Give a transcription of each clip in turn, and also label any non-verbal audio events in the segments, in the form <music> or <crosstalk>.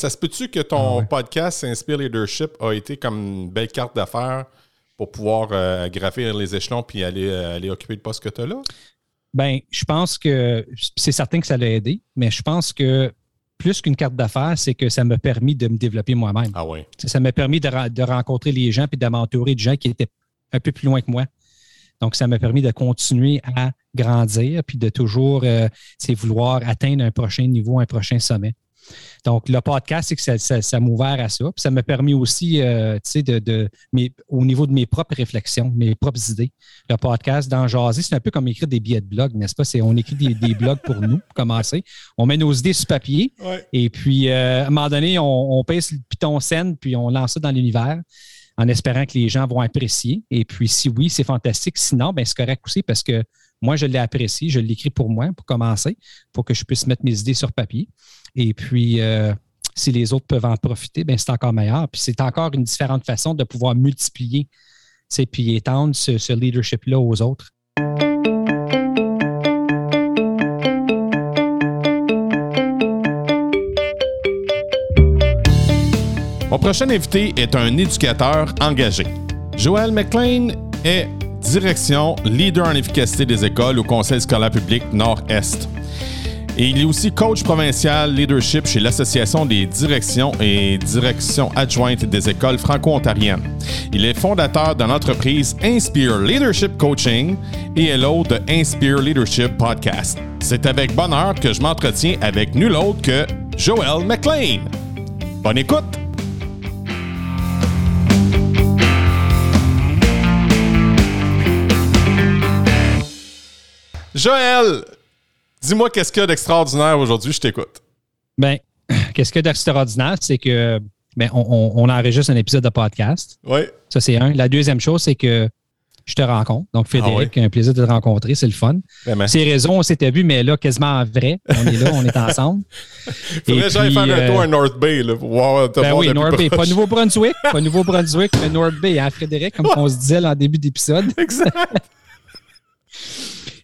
Ça se peut-tu que ton Ah ouais. podcast Inspire Leadership a été comme une belle carte d'affaires pour pouvoir euh, gravir les échelons puis aller, euh, aller occuper le poste que tu as là? Ben, je pense que c'est certain que ça l'a aidé, mais je pense que plus qu'une carte d'affaires, c'est que ça m'a permis de me développer moi-même. Ah oui. Ça m'a permis de, rencontrer les gens puis de m'entourer de gens qui étaient un peu plus loin que moi. Donc, ça m'a permis de continuer à grandir puis de toujours euh, vouloir atteindre un prochain niveau, un prochain sommet. Donc, le podcast, c'est que ça, ça, ça m'a ouvert à ça. Puis ça m'a permis aussi, euh, tu sais, de, de mes- au niveau de mes propres réflexions, mes propres idées. Le podcast dans Jaser, c'est un peu comme écrire des billets de blog, n'est-ce pas? C'est, on écrit des, des blogs pour nous, pour commencer. On met nos idées sur papier. Ouais. Et puis, euh, à un moment donné, on, on pèse le piton scène, puis on lance ça dans l'univers en espérant que les gens vont apprécier. Et puis, si oui, c'est fantastique. Sinon, ben, c'est correct aussi parce que moi, je l'ai apprécié. Je l'écris pour moi, pour commencer, pour que je puisse mettre mes idées sur papier. Et puis, euh, si les autres peuvent en profiter, ben, c'est encore meilleur. Puis, c'est encore une différente façon de pouvoir multiplier, sais, puis étendre ce, ce leadership-là aux autres. Mon prochain invité est un éducateur engagé. Joël McLean est direction leader en efficacité des écoles au Conseil scolaire public Nord-Est. Et il est aussi coach provincial leadership chez l'Association des directions et directions adjointes des écoles franco-ontariennes. Il est fondateur de l'entreprise Inspire Leadership Coaching et est l'hôte de Inspire Leadership Podcast. C'est avec bonheur que je m'entretiens avec nul autre que Joël McLean. Bonne écoute! Joël, dis-moi qu'est-ce qu'il y a d'extraordinaire aujourd'hui, je t'écoute. Ben, <clears throat> qu'est-ce qu'il y a d'extraordinaire, c'est que ben, on, enregistre un épisode de podcast. Oui. Ça, c'est un. La deuxième chose, c'est que je te rencontre. Donc, Frédéric, un plaisir de te rencontrer. C'est le fun. Vraiment. Ces raisons, on s'était vu, mais là, quasiment en vrai. On est là, on est ensemble. <laughs> Faudrait que j'aille faire un euh, tour à North Bay là, pour voir Ben oui, North Bay. proche. Pas Nouveau-Brunswick. Pas <laughs> Nouveau-Brunswick, mais North Bay, hein, Frédéric, comme on se disait là, en début d'épisode. Exact.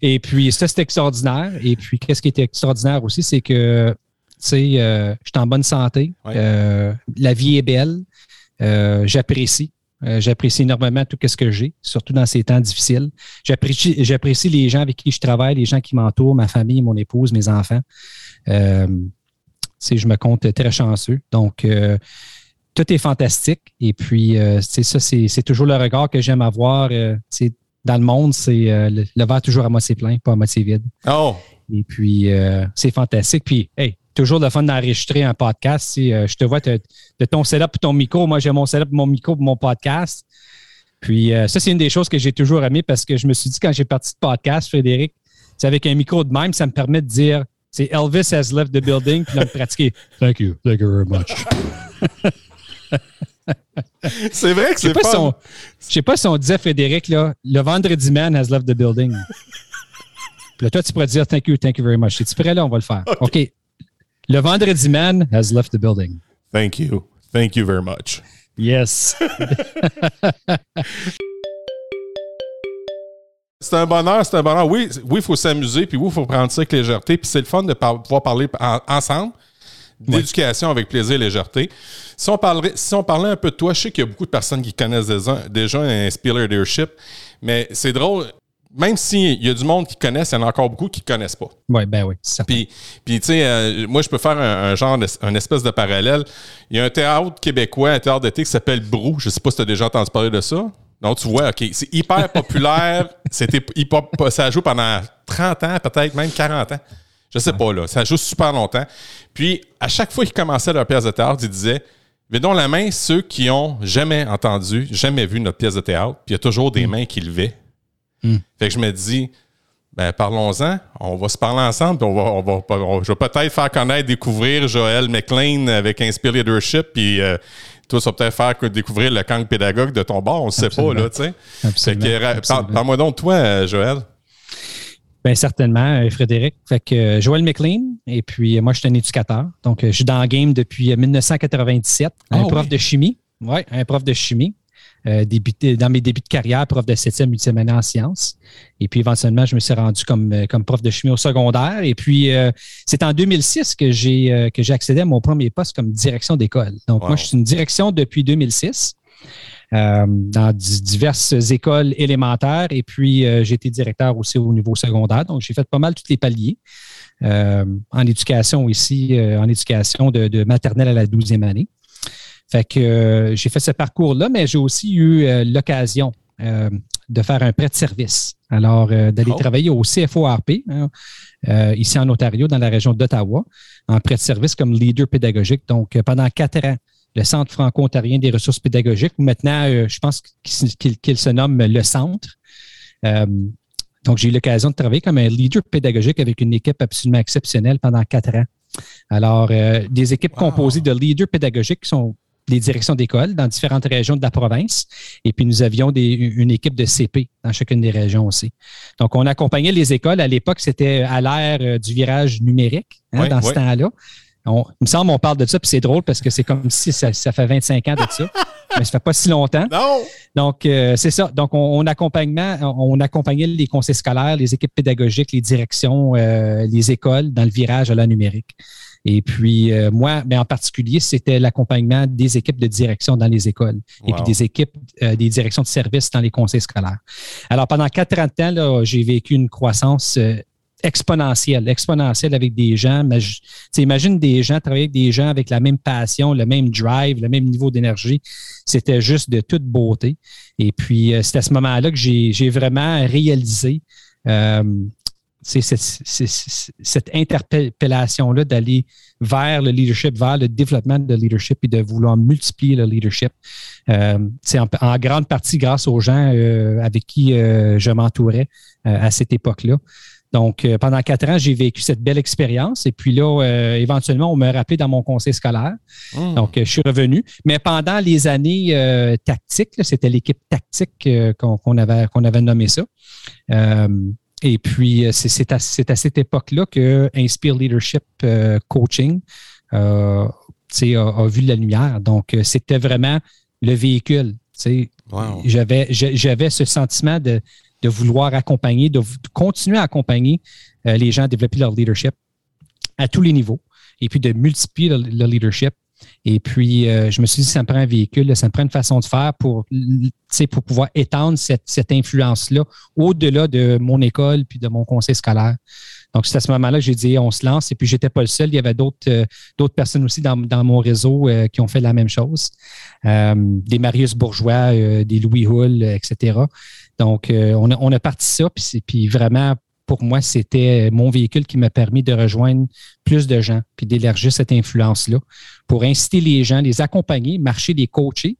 Et puis, ça, c'est extraordinaire. Et puis, qu'est-ce qui était extraordinaire aussi, c'est que, tu sais, euh, je suis en bonne santé. Ouais. Euh, la vie est belle. Euh, j'apprécie. J'apprécie énormément tout ce que j'ai, surtout dans ces temps difficiles. J'apprécie, j'apprécie les gens avec qui je travaille, les gens qui m'entourent, ma famille, mon épouse, mes enfants. Tu sais, je me compte très chanceux. Donc, tout est fantastique. Et puis, euh, c'est ça, c'est toujours le regard que j'aime avoir. euh, dans le monde, c'est euh, le, le verre toujours à moitié plein, pas à moitié vide. Oh, Et puis, euh, c'est fantastique. Puis, hey, toujours le fun d'enregistrer un podcast. Si, euh, je te vois de ton setup pour ton micro. Moi, j'ai mon setup mon micro pour mon podcast. Puis, euh, ça, c'est une des choses que j'ai toujours aimé parce que je me suis dit, quand j'ai parti de podcast, Frédéric, c'est avec un micro de même, ça me permet de dire, c'est Elvis has left the building, puis de pratiquer. <laughs> Thank you. Thank you very much. <laughs> c'est vrai que c'est pas, fun. je sais pas si on disait, Frédéric, là, le vendredi man has left the building. <laughs> Puis là, toi, tu pourrais dire thank you, thank you very much. Es-tu prêt là? On va le faire. OK. Le vendredi man has left the building. Thank you. Thank you very much. Yes. <laughs> C'est un bonheur, c'est un bonheur. Oui, c'est- oui, il faut s'amuser, puis oui, il faut prendre ça avec légèreté, puis c'est le fun de par- pouvoir parler en- ensemble d'éducation avec plaisir et légèreté. Si on, parlerait, si on parlait un peu de toi, je sais qu'il y a beaucoup de personnes qui connaissent déjà, déjà Inspire Leadership, mais c'est drôle, même s'il y a du monde qui connaissent, il y en a encore beaucoup qui ne connaissent pas. Oui, ben oui. Puis, puis tu sais, euh, moi, je peux faire un, un genre, un espèce de parallèle. Il y a un théâtre québécois, un théâtre d'été qui s'appelle Brou. Je sais pas si tu as déjà entendu parler de ça. Non, tu vois, OK. C'est hyper populaire. <laughs> C'était hyper, ça joue pendant 30 ans, peut-être même 40 ans. Je sais pas, là. Ça joue super longtemps. Puis, à chaque fois qu'ils commençaient leur pièce de théâtre, ils disaient Levez donc la main ceux qui ont jamais entendu, jamais vu notre pièce de théâtre. Puis, il y a toujours des mains qui levaient. Fait que je me dis, ben, parlons-en. On va se parler ensemble. puis on va, on va, on- je vais peut-être faire connaître, découvrir Joël McLean avec Inspire Leadership. Puis euh, toi, ça va peut-être faire découvrir le camp pédagogue de ton bord. On ne sait pas, là, tu sais. Fait que, par-. Parle-moi donc de toi, euh, Joël. Bien, certainement, euh, Frédéric. Fait que euh, Joël McLean, et puis euh, moi, je suis un éducateur. Donc, euh, je suis dans le game depuis euh, 1997. Un Ah prof oui. de chimie. Oui, un prof de chimie. euh, débuté dans mes débuts de carrière, prof de 7e, 8e année en sciences. Et puis éventuellement, je me suis rendu comme, euh, comme prof de chimie au secondaire. Et puis, euh, c'est en 2006 que j'ai que j'ai accédé à mon premier poste comme direction d'école. Donc, moi, je suis une direction depuis 2006. Dans diverses écoles élémentaires et puis j'ai été directeur aussi au niveau secondaire. Donc, j'ai fait pas mal tous les paliers en éducation ici, en éducation de, de maternelle à la 12e année. Fait que euh, j'ai fait ce parcours-là, mais j'ai aussi eu euh, l'occasion euh, de faire un prêt de service. Alors, d'aller oh. travailler au CFORP, hein, ici en Ontario, dans la région d'Ottawa, en prêt de service comme leader pédagogique. Donc, pendant quatre ans, le Centre franco-ontarien des ressources pédagogiques, ou maintenant, je pense qu'il se nomme le Centre. donc, j'ai eu l'occasion de travailler comme un leader pédagogique avec une équipe absolument exceptionnelle pendant quatre ans. Alors, des équipes composées de leaders pédagogiques qui sont des directions d'école dans différentes régions de la province. Et puis, nous avions une équipe de CP dans chacune des régions aussi. Donc, on accompagnait les écoles. À l'époque, c'était à l'ère euh, du virage numérique hein, dans ce temps-là. Il me semble on parle de ça, puis c'est drôle parce que c'est comme si ça, fait 25 ans de ça, <laughs> mais ça fait pas si longtemps. Non. Donc, euh, c'est ça. Donc, on, accompagnait, on accompagnait les conseils scolaires, les équipes pédagogiques, les directions, euh, les écoles dans le virage à la numérique. Et puis, euh, moi, mais en particulier, c'était l'accompagnement des équipes de direction dans les écoles et puis des équipes, euh, des directions de services dans les conseils scolaires. Alors, pendant 40 ans, j'ai vécu une croissance euh, exponentielle, exponentielle avec des gens. Imagine des gens, travailler avec des gens avec la même passion, le même drive, le même niveau d'énergie. C'était juste de toute beauté. Et puis, c'est à ce moment-là que j'ai vraiment réalisé c'est cette, interpellation-là d'aller vers le leadership, vers le développement de leadership et de vouloir multiplier le leadership. Euh, c'est en, grande partie grâce aux gens euh, avec qui euh, je m'entourais à cette époque-là. Donc, pendant quatre ans, j'ai vécu cette belle expérience. Et puis là, éventuellement, on m'a rappelé dans mon conseil scolaire. Hmm. Donc, je suis revenu. Mais pendant les années tactiques, c'était l'équipe tactique qu'on avait, qu'on avait nommé ça. Et puis, euh, c'est à, cette époque-là que Inspire Leadership euh, Coaching euh, a, vu la lumière. Donc, c'était vraiment le véhicule. J'avais ce sentiment de, vouloir accompagner, de, continuer à accompagner les gens à développer leur leadership à tous les niveaux et puis de multiplier le leadership et puis, euh, je me suis dit, ça me prend un véhicule, ça me prend une façon de faire pour, pour pouvoir étendre cette, influence-là au-delà de mon école puis de mon conseil scolaire. Donc, c'est à ce moment-là que j'ai dit, on se lance. Et puis, j'étais pas le seul. Il y avait d'autres euh, personnes aussi dans, mon réseau euh, qui ont fait la même chose. des Marius Bourgeois, des Louis Hull, etc. Donc, on, a, on a parti ça. Puis, puis vraiment, pour moi, c'était mon véhicule qui m'a permis de rejoindre plus de gens, puis d'élargir cette influence-là, pour inciter les gens, les accompagner, marcher, les coacher,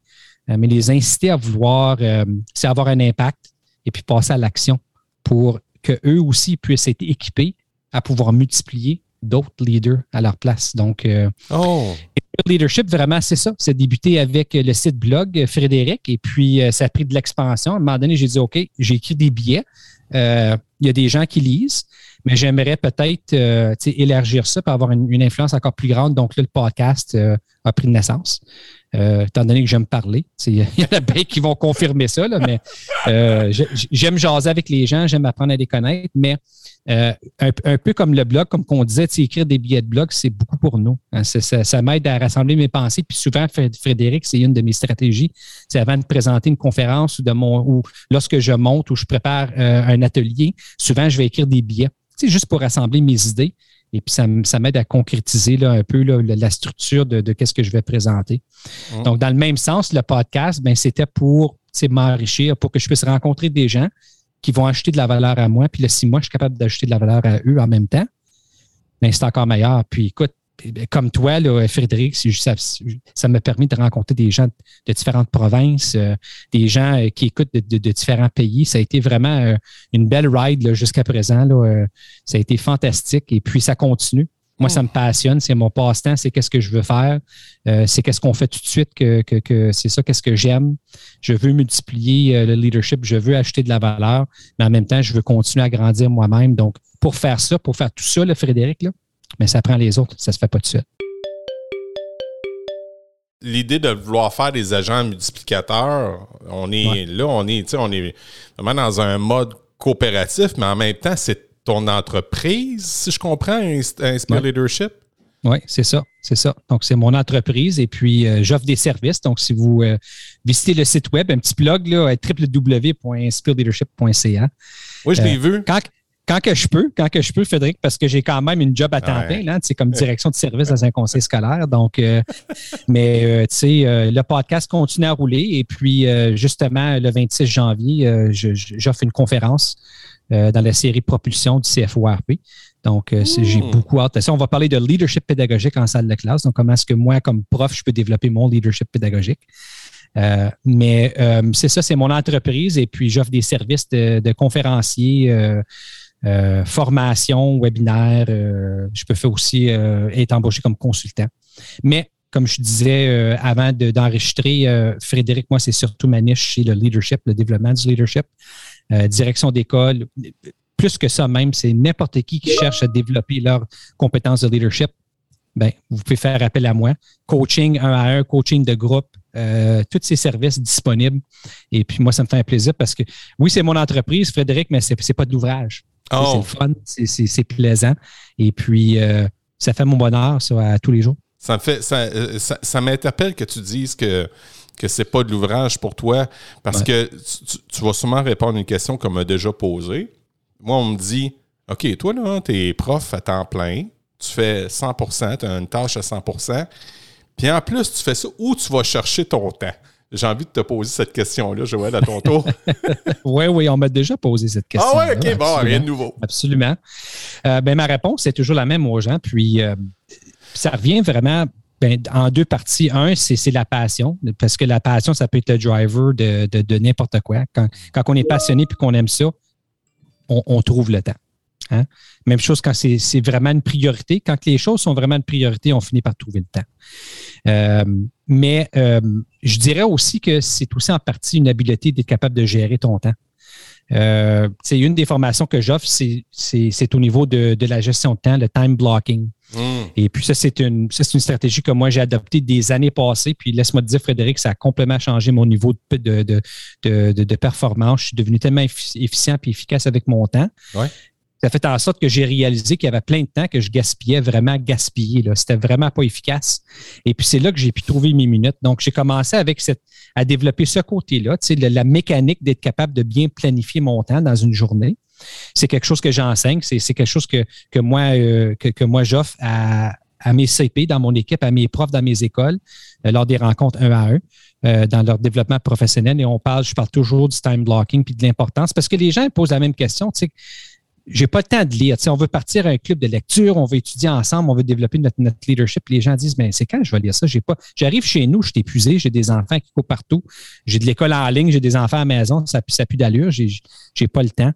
euh, mais les inciter à vouloir euh, avoir un impact et puis passer à l'action pour qu'eux aussi puissent être équipés à pouvoir multiplier d'autres leaders à leur place. Donc, euh, oh. le leadership, vraiment, c'est ça. C'est débuté avec le site blog Frédéric et puis ça a pris de l'expansion. À un moment donné, j'ai dit, OK, j'ai écrit des billets. Euh, il y a des gens qui lisent, mais j'aimerais peut-être euh, élargir ça pour avoir une, influence encore plus grande. Donc là, le podcast euh, a pris de naissance. étant donné que j'aime parler, <laughs> il y en a bien qui vont confirmer ça, mais j'aime jaser avec les gens, j'aime apprendre à les connaître, mais un, peu comme le blog, comme qu'on disait, écrire des billets de blog, c'est beaucoup pour nous. Hein. ça, m'aide à rassembler mes pensées. Puis souvent, Frédéric, c'est une de mes stratégies. C'est avant de présenter une conférence ou, ou lorsque je monte ou je prépare euh, un atelier, souvent, je vais écrire des billets, juste pour rassembler mes idées. Et puis, ça, m'aide à concrétiser là, un peu la structure de, de ce que je vais présenter. Mmh. Donc, dans le même sens, le podcast, ben, c'était pour m'enrichir, pour que je puisse rencontrer des gens qui vont acheter de la valeur à moi, puis là, si moi, je suis capable d'ajouter de la valeur à eux en même temps, bien, c'est encore meilleur. Puis écoute, comme toi, là, Frédéric, ça, ça m'a permis de rencontrer des gens de différentes provinces, euh, des gens euh, qui écoutent de, différents pays. Ça a été vraiment euh, une belle ride jusqu'à présent. Là, ça a été fantastique et puis ça continue. Moi, ça me passionne, c'est mon passe-temps, c'est qu'est-ce que je veux faire, euh, c'est qu'est-ce qu'on fait tout de suite, que, que, c'est ça, qu'est-ce que j'aime. Je veux multiplier euh, le leadership, je veux acheter de la valeur, mais en même temps, je veux continuer à grandir moi-même. Donc, pour faire ça, pour faire tout ça, le Frédéric, là, mais ça prend les autres, ça se fait pas tout seul l'idée de vouloir faire des agents multiplicateurs, on est là, on est, on est vraiment dans un mode coopératif, mais en même temps, c'est ton entreprise, si je comprends, Inspire Leadership? Oui, c'est ça, c'est ça. Donc, c'est mon entreprise et puis euh, j'offre des services. Donc, si vous euh, visitez le site web, un petit blog là, www.inspireleadership.ca. Oui, je l'ai vu. Quand, quand que je peux, quand que je peux, Frédéric, parce que j'ai quand même une job à temps plein, c'est comme direction de service dans un <laughs> conseil scolaire. Donc, euh, mais euh, tu sais, euh, le podcast continue à rouler et puis justement le 26 janvier, j'offre une conférence dans la série Propulsion du CFORP. Donc, j'ai beaucoup hâte. on va parler de leadership pédagogique en salle de classe. Donc, comment est-ce que moi, comme prof, je peux développer mon leadership pédagogique? mais c'est ça, c'est mon entreprise et puis j'offre des services de, de conférenciers euh, formation, webinaire. Euh, je peux faire aussi euh, être embauché comme consultant. Mais comme je disais avant d'enregistrer, Frédéric, moi, c'est surtout ma niche, c'est le leadership, le développement du leadership, direction d'école. Plus que ça même, c'est n'importe qui qui cherche à développer leurs compétences de leadership. Ben, vous pouvez faire appel à moi. Coaching un à un, coaching de groupe, tous ces services disponibles. Et puis moi, ça me fait un plaisir parce que oui, c'est mon entreprise, Frédéric, mais ce n'est pas de l'ouvrage. C'est oh. fun, c'est plaisant. Et puis, euh, ça fait mon bonheur ça, à tous les jours. Ça me fait, ça, euh, ça, m'interpelle que tu dises que que c'est pas de l'ouvrage pour toi, parce que tu, vas sûrement répondre à une question qu'on m'a déjà posée. Moi, on me dit, OK, toi, là, tu es prof à temps plein, tu fais 100% tu as une tâche à 100% puis en plus, tu fais ça où tu vas chercher ton temps. J'ai envie de te poser cette question-là, Joël, à ton tour. <laughs> oui, oui, on m'a déjà posé cette question. Ah oui, OK, bon, rien de nouveau. Absolument. Euh, ben, ma réponse, c'est toujours la même aux gens. Puis, euh, ça revient vraiment ben, en deux parties. Un, c'est la passion, parce que la passion, ça peut être le driver de, n'importe quoi. Quand, on est passionné et qu'on aime ça, on, trouve le temps. Hein? Même chose quand c'est vraiment une priorité. Quand les choses sont vraiment une priorité, on finit par trouver le temps. Euh, mais euh, je dirais aussi que c'est aussi en partie une habileté d'être capable de gérer ton temps. Euh, c'est une des formations que j'offre, c'est au niveau de, la gestion de temps, le time blocking. Hmm. Et puis ça, c'est une, une stratégie que moi j'ai adoptée des années passées. Puis laisse-moi te dire, Frédéric, ça a complètement changé mon niveau de, de, performance. Je suis devenu tellement efficient et efficace avec mon temps. Ouais ça fait en sorte que j'ai réalisé qu'il y avait plein de temps que je gaspillais, vraiment gaspillé. C'était vraiment pas efficace. Et puis, c'est là que j'ai pu trouver mes minutes. Donc, j'ai commencé avec cette, à développer ce côté-là, la, mécanique d'être capable de bien planifier mon temps dans une journée. C'est quelque chose que j'enseigne. C'est quelque chose que, que moi, euh, que, moi j'offre à, à mes CP dans mon équipe, à mes profs dans mes écoles, euh, lors des rencontres un à un. Euh, dans leur développement professionnel et on parle, je parle toujours du time blocking puis de l'importance parce que les gens posent la même question. Tu sais, j'ai pas le temps de lire. on veut partir à un club de lecture, on veut étudier ensemble, on veut développer notre, leadership. Les gens disent, ben c'est quand je vais lire ça? J'ai pas. J'arrive chez nous, je suis épuisé, j'ai des enfants qui courent partout, j'ai de l'école en ligne, j'ai des enfants à la maison, ça n'a plus d'allure, j'ai, j'ai pas le temps.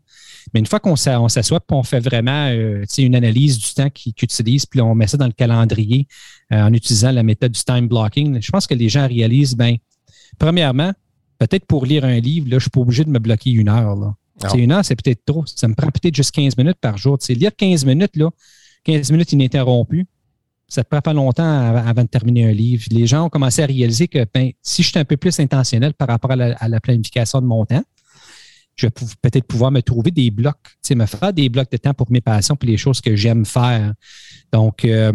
Mais une fois qu'on s'assoit, on fait vraiment euh, une analyse du temps qu'ils utilisent, puis on met ça dans le calendrier euh, en utilisant la méthode du time blocking, je pense que les gens réalisent, ben, premièrement, peut-être pour lire un livre, là, je suis pas obligé de me bloquer une heure. Là. C'est une heure, c'est peut-être trop. Ça me prend peut-être juste 15 minutes par jour. Tu lire 15 minutes, là, 15 minutes ininterrompues, ça ne te prend pas longtemps avant de terminer un livre. Les gens ont commencé à réaliser que ben, si je suis un peu plus intentionnel par rapport à la, planification de mon temps, je vais peut-être pouvoir me trouver des blocs, me faire des blocs de temps pour mes passions, pour les choses que j'aime faire. Donc, euh,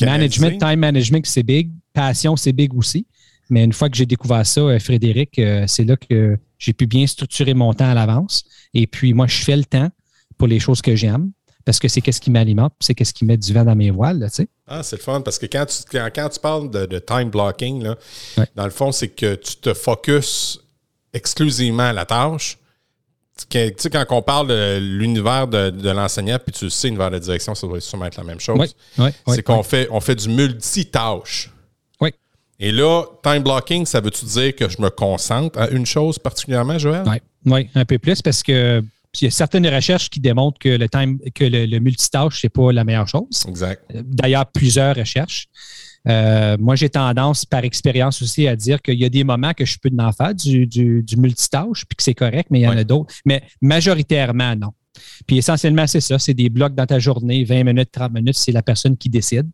management, time management, c'est big. Passion, c'est big aussi. Mais une fois que j'ai découvert ça, euh, Frédéric, euh, c'est là que j'ai pu bien structurer mon temps à l'avance. Et puis, moi, je fais le temps pour les choses que j'aime parce que c'est qu'est-ce qui m'alimente, c'est qu'est-ce qui met du vent dans mes voiles, tu sais. Ah, c'est le fun parce que quand tu, quand, tu parles de, time blocking, là, dans le fond, c'est que tu te focuses exclusivement à la tâche. Tu sais, quand on parle de l'univers de, l'enseignant, puis tu sais, l'univers de direction, ça doit sûrement être la même chose. c'est qu'on fait, on fait du multitâche. Et là, time blocking, ça veut-tu dire que je me concentre à une chose particulièrement, Joël? Oui, ouais, un peu plus parce que il y a certaines recherches qui démontrent que le time, que le, multitâche, c'est pas la meilleure chose. Exact. D'ailleurs, plusieurs recherches. Euh, moi, j'ai tendance, par expérience aussi, à dire qu'il y a des moments que je peux en faire du, du, multitâche, puis que c'est correct, mais il y en a d'autres. Mais majoritairement, non. Puis essentiellement, c'est ça, c'est des blocs dans ta journée, 20 minutes, 30 minutes, c'est la personne qui décide.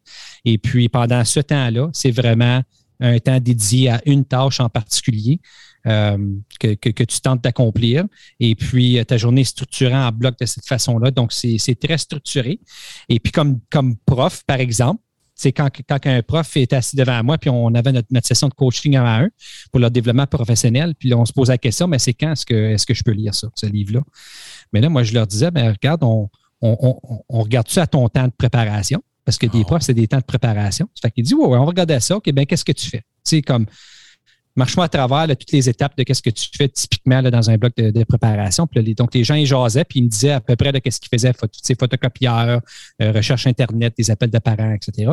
Et puis pendant ce temps-là, c'est vraiment un temps dédié à une tâche en particulier euh, que, tu tentes d'accomplir. Et puis, ta journée est structurée en bloc de cette façon-là. Donc, c'est très structuré. Et puis, comme, comme prof, par exemple, c'est quand, quand un prof est assis devant moi, puis on avait notre, session de coaching à un pour leur développement professionnel, puis là, on se pose la question, mais c'est quand est-ce que, est que je peux lire ça, ce livre-là? Mais là, moi, je leur disais, ben, regarde, on, on, regarde ça à ton temps de préparation? Parce que des ah profs, c'est des temps de préparation. Fait qu'il dit, ouais, on va regarder ça. OK, bien, qu'est-ce que tu fais? Tu sais, comme, marche-moi à travers toutes les étapes de qu'est-ce que tu fais typiquement là, dans un bloc de, préparation. Puis donc, les gens, ils jasaient, puis ils me disaient à peu près de qu'est-ce qu'ils faisaient, ces photocopieurs, euh, recherche Internet, des appels de parents, etc.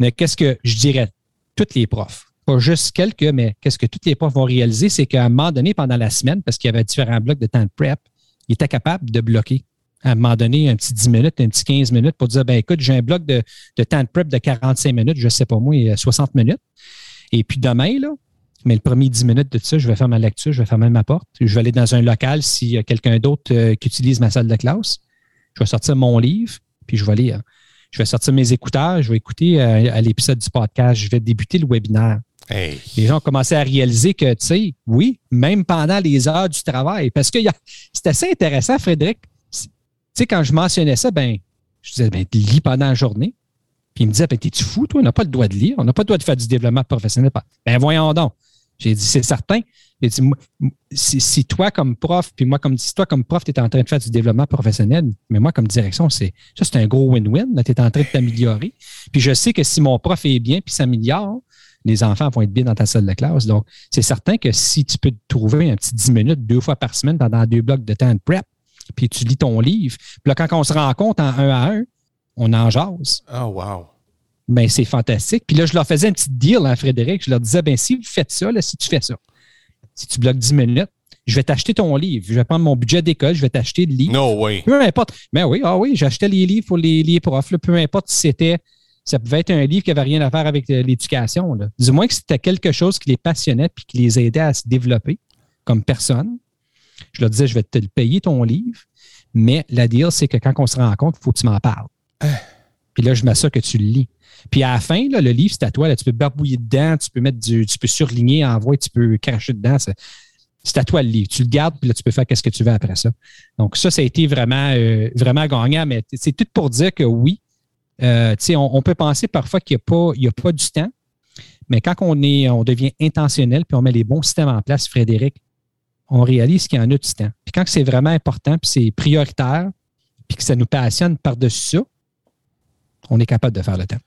Mais qu'est-ce que je dirais? Toutes les profs, pas juste quelques, mais qu'est-ce que tous les profs vont réaliser, c'est qu'à un moment donné, pendant la semaine, parce qu'il y avait différents blocs de temps de prep, ils étaient capables de bloquer à un moment donné un petit 10 minutes, un petit 15 minutes pour dire, ben écoute, j'ai un bloc de, de temps de prep de 45 minutes, je ne sais pas moi, 60 minutes. Et puis demain, là, mais le premier 10 minutes de ça, je vais faire ma lecture, je vais fermer ma porte. Je vais aller dans un local s'il y a quelqu'un d'autre euh, qui utilise ma salle de classe. Je vais sortir mon livre, puis je vais lire. Je vais sortir mes écouteurs, je vais écouter euh, à l'épisode du podcast, je vais débuter le webinaire. Les gens ont commencé à réaliser que, tu sais, oui, même pendant les heures du travail, parce que <laughs> c'est assez intéressant, Frédéric. Tu sais, quand je mentionnais ça, ben, je disais, ben, lis pendant la journée. Puis il me disait, ben, t'es-tu fou, toi? On n'a pas le droit de lire, on n'a pas le droit de faire du développement professionnel. Ben, voyons donc. J'ai dit, c'est certain. J'ai dit, si, toi comme prof, puis moi comme si toi comme prof, tu es en train de faire du développement professionnel, mais moi comme direction, c'est ça, c'est un gros win-win. Tu es en train de t'améliorer. Puis je sais que si mon prof est bien puis s'améliore, les enfants vont être bien dans ta salle de classe. Donc, c'est certain que si tu peux te trouver un petit 10 minutes deux fois par semaine pendant deux blocs de temps de prep, puis tu lis ton livre, puis là, quand on se rencontre en un à un, on en jase. Oh, wow ben c'est fantastique. Puis là, je leur faisais un petit deal, à Frédéric. Je leur disais, ben si vous faites ça, là, si tu fais ça, si tu bloques 10 minutes, je vais t'acheter ton livre. Je vais prendre mon budget d'école, je vais t'acheter le livre. No way. Peu importe. Mais ben oui, ah oui, j'achetais les livres pour les, les profs. peu importe si c'était. Ça pouvait être un livre qui n'avait rien à faire avec euh, l'éducation. Du moins que c'était quelque chose qui les passionnait puis qui les aidait à se développer comme personne. Je leur disais, je vais te le payer ton livre, mais la deal, c'est que quand on se rencontre, il faut que tu m'en parles. Ah. Puis là, je m'assure que tu le lis. Puis à la fin, le livre, c'est à toi. tu peux barbouiller dedans, tu peux mettre du, tu peux surligner, envoyer, tu peux cracher dedans. C'est à toi le livre. Tu le gardes, puis là, tu peux faire ce que tu veux après ça. Donc, ça, ça a été vraiment, euh, vraiment gagnant. Mais c'est tout pour dire que oui, euh, on, on, peut penser parfois qu'il n'y a, pas, a pas du temps. Mais quand on, est, on devient intentionnel, puis on met les bons systèmes en place, Frédéric, on réalise qu'il y en a du temps. Puis quand c'est vraiment important, puis c'est prioritaire, puis que ça nous passionne par-dessus ça, on est capable de faire le temps.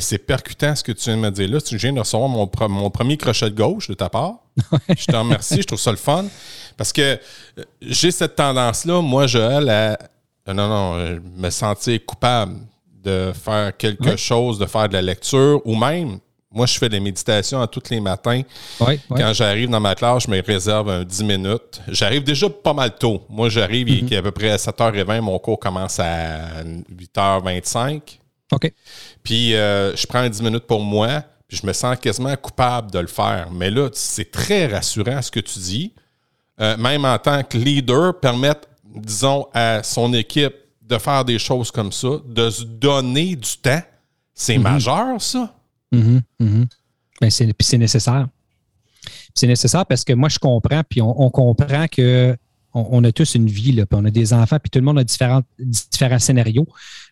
c'est percutant ce que tu viens de me dire là. Tu viens de recevoir mon, premier crochet de gauche de ta part. je te remercie, je trouve ça le fun. Parce que euh, j'ai cette tendance-là, moi, Joël, à non, non, me sentir coupable de faire quelque chose, de faire de la lecture, ou même, moi, je fais des méditations à tous les matins. Quand j'arrive dans ma classe, je me réserve un 10 minutes. J'arrive déjà pas mal tôt. Moi, j'arrive, il est à peu près à 7h20, mon cours commence à 8h25. OK. Puis euh, je prends 10 minutes pour moi, puis je me sens quasiment coupable de le faire. Mais là, c'est très rassurant ce que tu dis. Euh, même en tant que leader, permettre, disons, à son équipe de faire des choses comme ça, de se donner du temps, c'est mhm. majeur, ça. Mm c'est nécessaire. C'est nécessaire parce que moi, je comprends, puis on, comprend que on, a tous une vie, là, puis on a des enfants, puis tout le monde a différents, différents scénarios.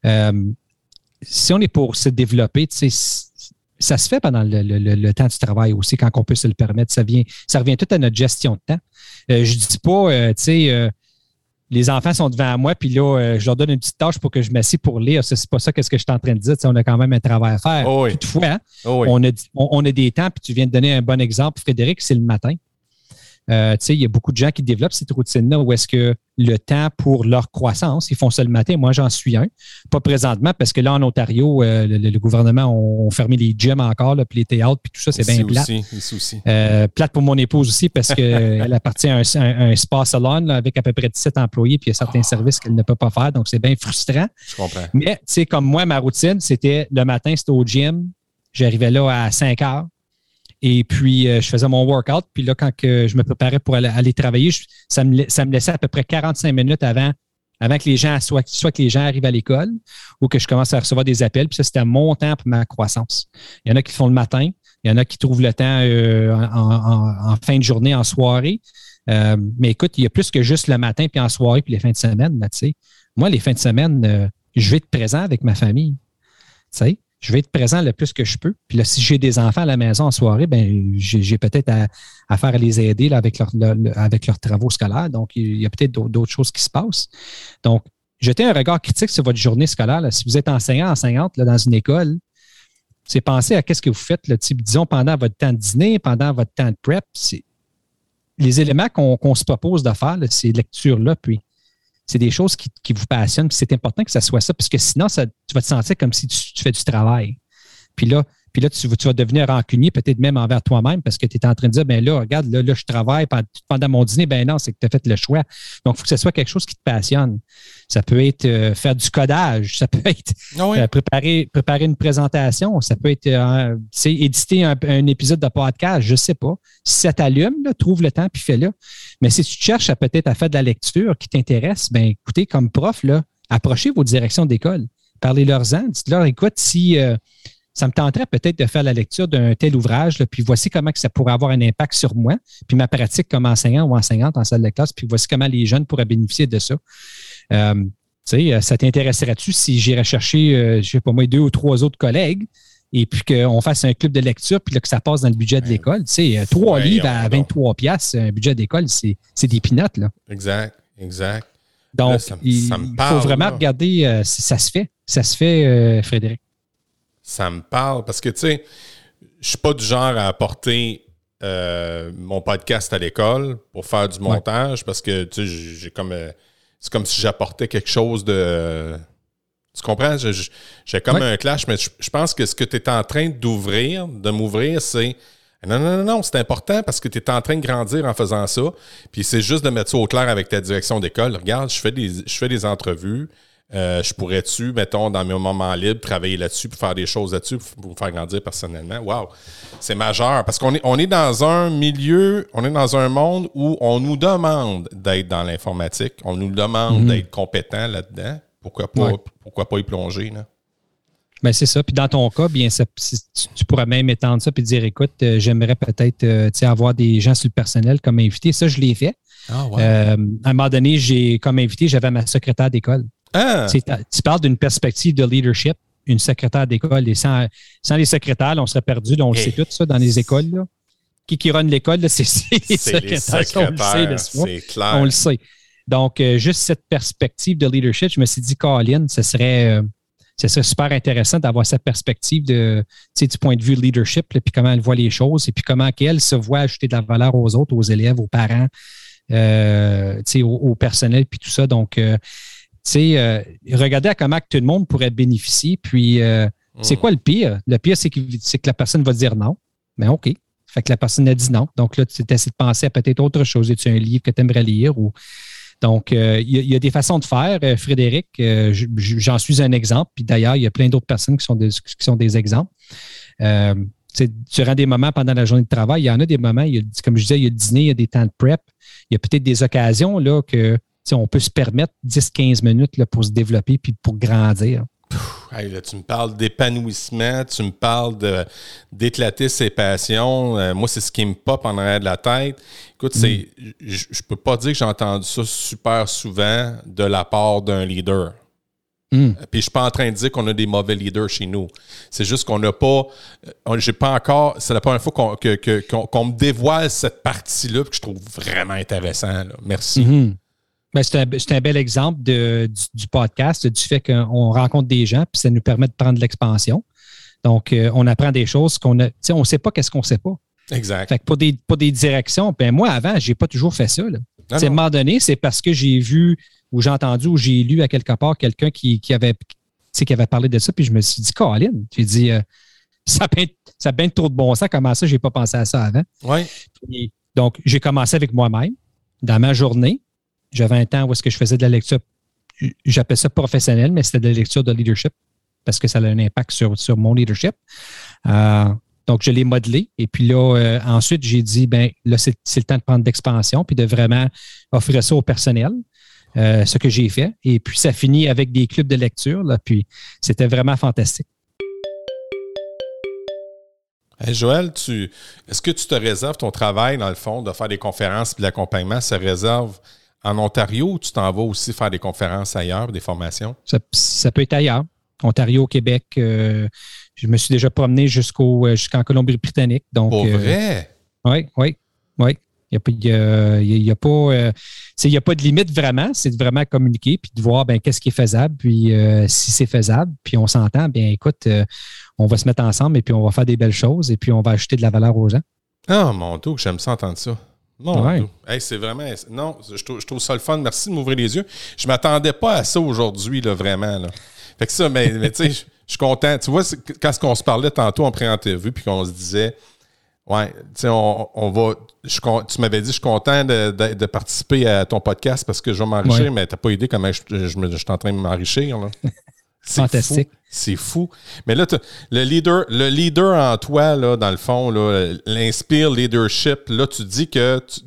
Euh, si on est pour se développer, ça se fait pendant le, temps du travail aussi, quand on peut se le permettre. Ça, vient, ça revient tout à notre gestion de temps. Euh, je ne dis pas, euh, tu sais, les enfants sont devant moi, puis là, je leur donne une petite tâche pour que je m'assieds pour lire. C'est pas ça que je suis en train de dire. on a quand même un travail à faire. Oh Toutefois, oh on, a, on, a des temps, puis tu viens de donner un bon exemple, Frédéric, c'est le matin. Euh, il y a beaucoup de gens qui développent cette routine-là où est-ce que le temps pour leur croissance, ils font ça le matin. Moi, j'en suis un. Pas présentement, parce que là, en Ontario, euh, le, gouvernement a fermé les gyms encore, puis les théâtres, puis tout ça, c'est bien plate. Aussi, euh, plate pour mon épouse aussi, parce qu'elle <laughs> appartient à un, spa salon avec à peu près 17 employés, puis il y a certains ah. services qu'elle ne peut pas faire. Donc, c'est bien frustrant. Je comprends. Mais, tu sais, comme moi, ma routine, c'était le matin, c'était au gym. J'arrivais là à 5 heures. Et puis, euh, je faisais mon workout. Puis là, quand que je me préparais pour aller, travailler, ça, me, ça, me, laissait à peu près 45 minutes avant Avant que les gens, soit, soit que les gens arrivent à l'école ou que je commence à recevoir des appels. Puis ça, c'était mon temps pour ma croissance. Il y en a qui font le matin. Il y en a qui trouvent le temps euh, en, fin de journée, en soirée. Euh, mais écoute, il y a plus que juste le matin, puis en soirée, puis les fins de semaine. Là, moi, les fins de semaine, euh, je vais être présent avec ma famille. sais je vais être présent le plus que je peux. Puis là, si j'ai des enfants à la maison en soirée, ben j'ai peut-être à, faire les aider là, avec, avec leurs travaux scolaires. Donc, il y a peut-être d'autres choses qui se passent. Donc, jetez un regard critique sur votre journée scolaire. Si vous êtes enseignant, enseignante là, dans une école, c'est penser à qu'est-ce que vous faites, là, disons, pendant votre temps de dîner, pendant votre temps de prep. Les éléments qu'on se propose de faire, ces lectures-là, puis c'est des choses qui, vous passionnent, puis c'est important que ça soit ça, parce que sinon, tu vas te sentir comme si tu fais du travail. Puis là, puis là, tu, vas devenir rancunier, peut-être même envers toi-même, parce que tu es en train de dire, ben là, regarde, là, je travaille pendant mon dîner. Ben non, c'est que tu as fait le choix. Donc, il faut que ce soit quelque chose qui te passionne. Ça peut être euh, faire du codage, ça peut être ah euh, préparer, préparer une présentation, ça peut être euh, éditer un, épisode de podcast, je ne sais pas. Si ça t'allume, trouve le temps puis fais-le. Mais si tu cherches à peut-être à faire de la lecture qui t'intéresse, ben écoutez, comme prof, là, approchez vos directions d'école. Parlez-leur-en, dites-leur, écoute, si ça me tenterait peut-être de faire la lecture d'un tel ouvrage, puis voici comment que ça pourrait avoir un impact sur moi, puis ma pratique comme enseignant ou enseignante en salle de classe, puis voici comment les jeunes pourraient bénéficier de ça. Euh, tu sais, euh, ça t'intéresserait-tu si j'irais chercher, euh, je sais pas moi, deux ou trois autres collègues et puis qu'on fasse un club de lecture, puis là, que ça passe dans le budget de l'école? Tu sais, trois livres à 23 pièces, un budget d'école, c'est des pinottes, là. Exact, exact. Donc, il faut vraiment regarder si ça se fait. Ça se fait, Frédéric ça me parle parce que, tu sais, je suis pas du genre à apporter euh, mon podcast à l'école pour faire du montage parce que, tu sais, j'ai comme. Euh, c'est comme si j'apportais quelque chose de. Tu comprends? J'ai comme un clash, mais je, pense que ce que tu es en train d'ouvrir, de m'ouvrir, c'est. Non, non, non, non, c'est important parce que tu es en train de grandir en faisant ça. Puis c'est juste de mettre ça au clair avec ta direction d'école. Regarde, je fais des, je fais des entrevues. Euh, je pourrais-tu, mettons, dans mes moments libres, travailler là-dessus pour faire des choses là-dessus pour vous faire grandir personnellement? Wow! C'est majeur parce qu'on est, on est dans un milieu, on est dans un monde où on nous demande d'être dans l'informatique, on nous demande mhm. d'être compétent là-dedans. Pourquoi pas, pourquoi pas y plonger? Là? Ben c'est ça. Puis dans ton cas, bien, tu, pourrais même étendre ça et dire écoute, euh, j'aimerais peut-être euh, avoir des gens sur le personnel comme invité. Ça, je l'ai fait. Ah, à un moment donné, j'ai comme invité, j'avais ma secrétaire d'école. Ah. Tu parles d'une perspective de leadership, une secrétaire d'école. Et sans, les secrétaires, on serait perdu. On le sait tout ça dans les écoles. Qui qui run l'école, <laughs> c'est les secrétaires. on le sait, clair. On le sait. Donc, euh, juste cette perspective de leadership, je me suis dit, Colin, ce serait, euh, ce serait super intéressant d'avoir cette perspective de, du point de vue leadership, puis comment elle voit les choses, et puis comment elle se voit ajouter de la valeur aux autres, aux élèves, aux parents, euh, au, au, personnel, puis tout ça. Donc, sais, euh, regardez à comment tout le monde pourrait bénéficier. Puis, euh, c'est hmm. quoi le pire? Le pire, c'est que, que la personne va dire non. Mais OK. Fait que la personne a dit non. Donc là, tu essaies de penser à peut-être autre chose. Es-tu un livre que tu aimerais lire? Ou... Donc, euh, il y, a des façons de faire. Frédéric, j'en suis un exemple. Puis d'ailleurs, il y a plein d'autres personnes qui sont des, qui sont des exemples. durant des moments pendant la journée de travail, il y en a des moments, il y a, comme je disais, il y a le dîner, il y a des temps de prep. Il y a peut-être des occasions là, que on peut se permettre 10-15 minutes là, pour se développer puis pour grandir. tu me parles d'épanouissement, tu me parles d'éclater ses passions. Euh, moi, c'est ce qui me pop en arrière de la tête. Écoute, mm. je, ne peux pas dire que j'ai entendu ça super souvent de la part d'un leader. Mm. Puis je suis pas en train de dire qu'on a des mauvais leaders chez nous. C'est juste qu'on n'a pas, euh, j'ai pas encore, c'est la première fois qu'on, me dévoile cette partie-là que je trouve vraiment intéressant. Merci. Mm-hmm. C'est un, bel exemple du, podcast, du fait qu'on rencontre des gens, puis ça nous permet de prendre l'expansion. Donc, euh, on apprend des choses qu'on a. On ne sait pas qu'est-ce qu'on ne sait pas. Exact. Fait pour, des, des directions, ben moi, avant, je n'ai pas toujours fait ça. À un moment donné, c'est parce que j'ai vu ou j'ai entendu ou j'ai lu à quelque part quelqu'un qui, avait, qui avait parlé de ça, puis je me suis dit, Colin, j'ai dit, euh, <laughs> ça a bien trop de bon sens, comment ça, je n'ai pas pensé à ça avant. Oui. donc, j'ai commencé avec moi-même dans ma journée. J'avais un temps où est-ce que je faisais de la lecture, j'appelle ça professionnel, mais c'était de la lecture de leadership parce que ça a un impact sur, sur mon leadership. Euh, donc, je l'ai modelé. Et puis là, euh, ensuite, j'ai dit, ben là, c'est le temps de prendre d'expansion puis de vraiment offrir ça au personnel. euh, ce que j'ai fait. Et puis, ça finit avec des clubs de lecture. Là, puis, c'était vraiment fantastique. Joël, tu, est-ce que tu te réserves ton travail, dans le fond, de faire des conférences et de l'accompagnement, se réserve en Ontario tu t'en vas aussi faire des conférences ailleurs, des formations? Ça, peut être ailleurs. Ontario, Québec. euh, je me suis déjà promené jusqu'au euh, jusqu'en Colombie-Britannique. Donc, Pour euh, vrai? Oui, oui, oui. Il n'y a, y a- pas, euh, y a pas de limite vraiment. C'est de vraiment communiquer puis de voir ben, qu'est-ce qui est faisable. Puis euh, si c'est faisable, puis on s'entend, bien écoute, euh, on va se mettre ensemble et puis on va faire des belles choses et puis on va ajouter de la valeur aux gens. Ah, mon Dieu, que j'aime ça entendre ça. Mon Ouais. Dieu. Hey, c'est vraiment. Non, je trouve, je trouve ça le fun. Merci de m'ouvrir les yeux. Je m'attendais pas à ça aujourd'hui, là, vraiment. Là. Fait que ça, mais, mais tu sais, je suis content. Tu vois, quand on se parlait tantôt en pré-entrevue, puis qu'on se disait, ouais, tu sais, on, on va. je tu m'avais dit, je suis content de, de- de participer à ton podcast parce que je vais m'enrichir, Ouais. mais t'as pas idée comment je, je, suis en train de m'enrichir. Fantastique. fou. C'est fou. Mais là, le leader, le leader en toi, là, dans le fond, l'inspire leadership, là, tu dis que tu,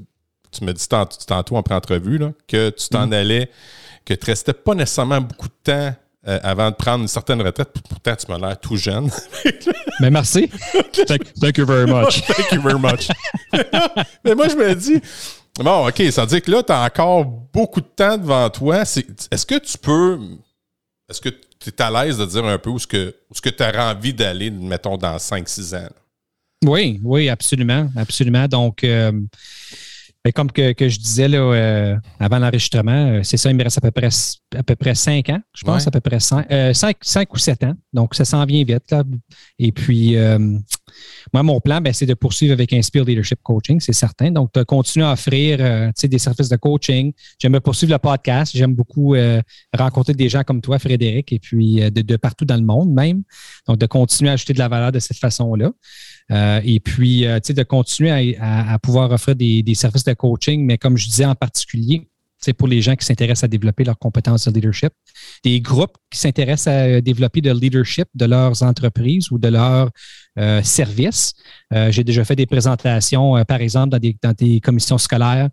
tu me dis tantôt, tantôt en pré-entrevue, là, que tu t'en allais, que tu restais pas nécessairement beaucoup de temps euh, avant de prendre une certaine retraite. Pourtant, tu m'as l'air tout jeune. <laughs> Mais merci. <laughs> thank, thank you very much. <laughs> Thank you very much. Mais moi, je me dis, bon, OK, ça veut dire que là, tu as encore beaucoup de temps devant toi. Est-ce que tu peux. Est-ce que tu es à l'aise de dire un peu où est-ce que tu aurais envie d'aller, mettons, dans 5-6 ans? là? Oui, oui, absolument, absolument. Donc, euh, ben, comme que, que je disais là, euh, avant l'enregistrement, euh, c'est ça, il me reste à peu près à peu près cinq ans, je pense, Ouais. à peu près cinq, euh, cinq, cinq ou sept ans. Donc, ça s'en vient vite. Là. Et puis, euh, moi, mon plan, ben, c'est de poursuivre avec Inspire Leadership Coaching, c'est certain. Donc, de continuer à offrir euh, des services de coaching. J'aime poursuivre le podcast. J'aime beaucoup euh, rencontrer des gens comme toi, Frédéric, et puis euh, de, partout dans le monde même. Donc, de continuer à ajouter de la valeur de cette façon-là. Et puis, de continuer à, pouvoir offrir des services de coaching, mais comme je disais en particulier, c'est pour les gens qui s'intéressent à développer leurs compétences de leadership, des groupes qui s'intéressent à développer le leadership de leurs entreprises ou de leurs euh, services. Euh, J'ai déjà fait des présentations, euh, par exemple, dans des, commissions scolaires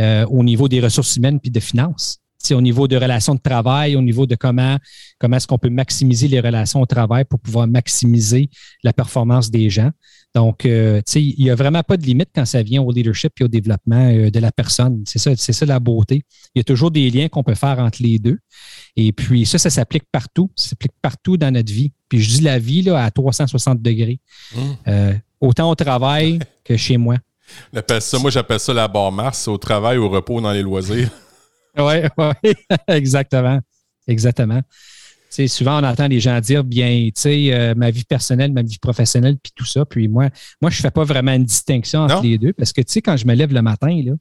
euh, au niveau des ressources humaines puis de finances. Au niveau de relations de travail, au niveau de comment, comment est-ce qu'on peut maximiser les relations au travail pour pouvoir maximiser la performance des gens. Donc, euh, tu sais, il n'y a vraiment pas de limite quand ça vient au leadership et au développement euh, de la personne. C'est ça, c'est ça la beauté. Il y a toujours des liens qu'on peut faire entre les deux. Et puis, ça, ça s'applique partout. Ça s'applique partout dans notre vie. Puis, je dis la vie là, à 360 degrés. Mm. Euh, autant au travail que chez moi. <laughs> Ça, moi, j'appelle ça la barre Mars, au travail, au repos, dans les loisirs. Oui, oui, <laughs> exactement. Exactement. Tu sais, souvent, on entend les gens dire, bien, tu sais, euh, ma vie personnelle, ma vie professionnelle, puis tout ça. Puis moi, moi, je fais pas vraiment une distinction entre Non. les deux parce que, tu sais, quand je me lève le matin, là, tu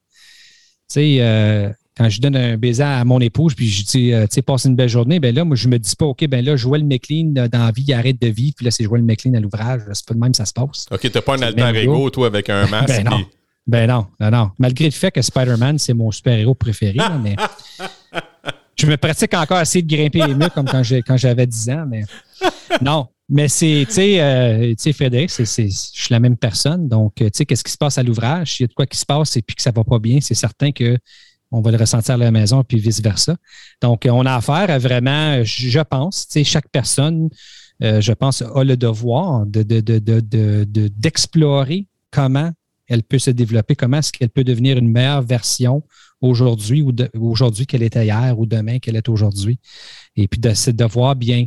sais, euh, quand je donne un baiser à mon épouse, puis je dis, euh, tu sais, passe une belle journée, ben là, moi, je me dis pas, OK, ben là, Joël McLean dans la vie, il arrête de vivre, puis là, c'est Joël McLean à l'ouvrage. C'est pas de même, ça se passe. OK, t'as pas un alter ego, toi, avec un <laughs> masque. Ben non. puis- Ben non, non, non. Malgré le fait que Spider-Man, c'est mon super-héros préféré, mais je me pratique encore essayer de grimper les murs comme quand j'avais 10 ans, mais non. Mais c'est, tu sais, euh, Frédéric, je suis la même personne. Donc, tu sais, qu'est-ce qui se passe à l'ouvrage? S'il y a de quoi qui se passe et puis que ça va pas bien, c'est certain que on va le ressentir à la maison puis vice-versa. Donc, on a affaire à vraiment, je pense, tu sais, chaque personne, euh, je pense, a le devoir de, de, de, de, de- de- d'explorer comment elle peut se développer, comment est-ce qu'elle peut devenir une meilleure version aujourd'hui ou aujourd'hui qu'elle était hier ou demain qu'elle est aujourd'hui? Et puis de de voir bien,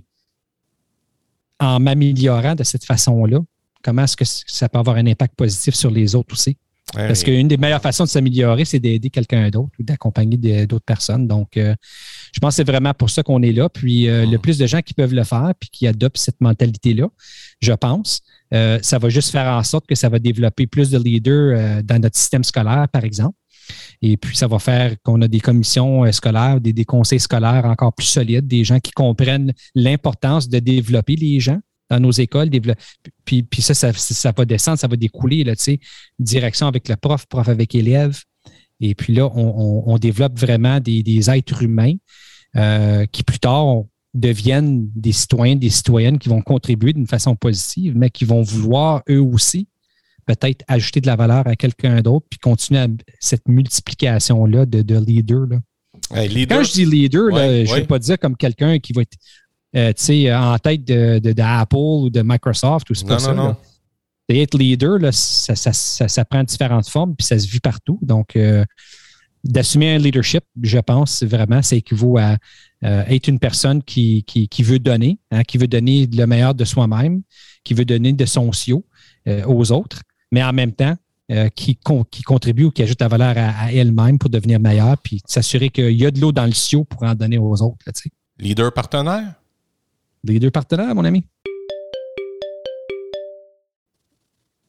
en m'améliorant de cette façon-là, comment est-ce que ça peut avoir un impact positif sur les autres aussi? Parce qu'une des meilleures façons de s'améliorer, c'est d'aider quelqu'un d'autre ou d'accompagner d'autres personnes. Donc, euh, je pense que c'est vraiment pour ça qu'on est là. Puis, euh, le Mm. plus de gens qui peuvent le faire puis qui adoptent cette mentalité-là, je pense, euh, ça va juste faire en sorte que ça va développer plus de leaders euh, dans notre système scolaire, par exemple. Et puis, ça va faire qu'on a des commissions euh, scolaires, des, conseils scolaires encore plus solides, des gens qui comprennent l'importance de développer les gens dans nos écoles. Puis, ça, ça, va descendre, ça va découler, là, tu sais, direction avec le prof, prof avec élève. Et puis là, on, développe vraiment des, êtres humains qui plus tard deviennent des citoyens, des citoyennes qui vont contribuer d'une façon positive, mais qui vont vouloir eux aussi peut-être ajouter de la valeur à quelqu'un d'autre, puis continuer à- cette multiplication-là de, de leaders. Là. Quand je dis leader, je ne vais pas dire comme quelqu'un qui va être euh, en tête d'Apple de, de, ou de Microsoft ou c'est pas ça. Non, non. Être leader, là, ça, ça, ça, prend différentes formes puis ça se vit partout. Donc, euh, d'assumer un leadership, je pense vraiment, ça équivaut à euh, être une personne qui, qui, qui veut donner, hein, qui veut donner le meilleur de soi-même, qui veut donner de son CIO aux autres, mais en même temps, qui, qui, contribue ou qui ajoute la valeur à, elle-même pour devenir meilleur, puis s'assurer qu'il y a de l'eau dans le CIO pour en donner aux autres. Là, Leader partenaire? Leader partenaire, mon ami?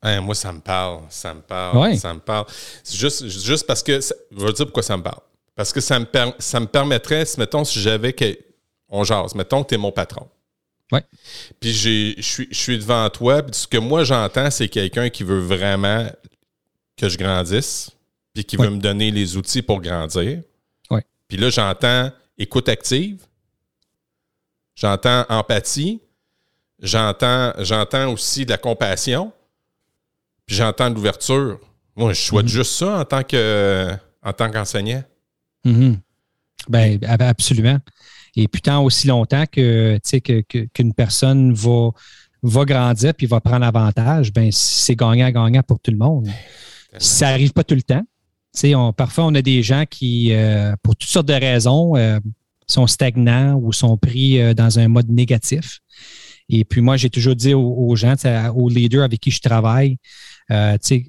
Moi, ça me parle, ça me parle, ça me parle. C'est juste, juste parce que, je vais dire pourquoi ça me parle. Parce que ça me, ça me permettrait, mettons, si j'avais, que, on jase, mettons que tu es mon patron. Ouais. Puis je suis, je suis devant toi, puis ce que moi j'entends, c'est quelqu'un qui veut vraiment que je grandisse, puis qui veut me donner les outils pour grandir. Ouais. Puis là, j'entends écoute active, j'entends empathie, j'entends, j'entends aussi de la compassion, puis j'entends l'ouverture. Moi, je souhaite mhm. juste ça en tant que en tant qu'enseignant. Mhm. Ben, absolument. Et puis tant aussi longtemps que, que, qu'une personne va, va grandir puis va prendre avantage, ben c'est gagnant-gagnant pour tout le monde. Ça n'arrive pas tout le temps. On, parfois, on a des gens qui, euh, pour toutes sortes de raisons, euh, sont stagnants ou sont pris euh, dans un mode négatif. Et puis moi, j'ai toujours dit aux, gens, aux leaders avec qui je travaille,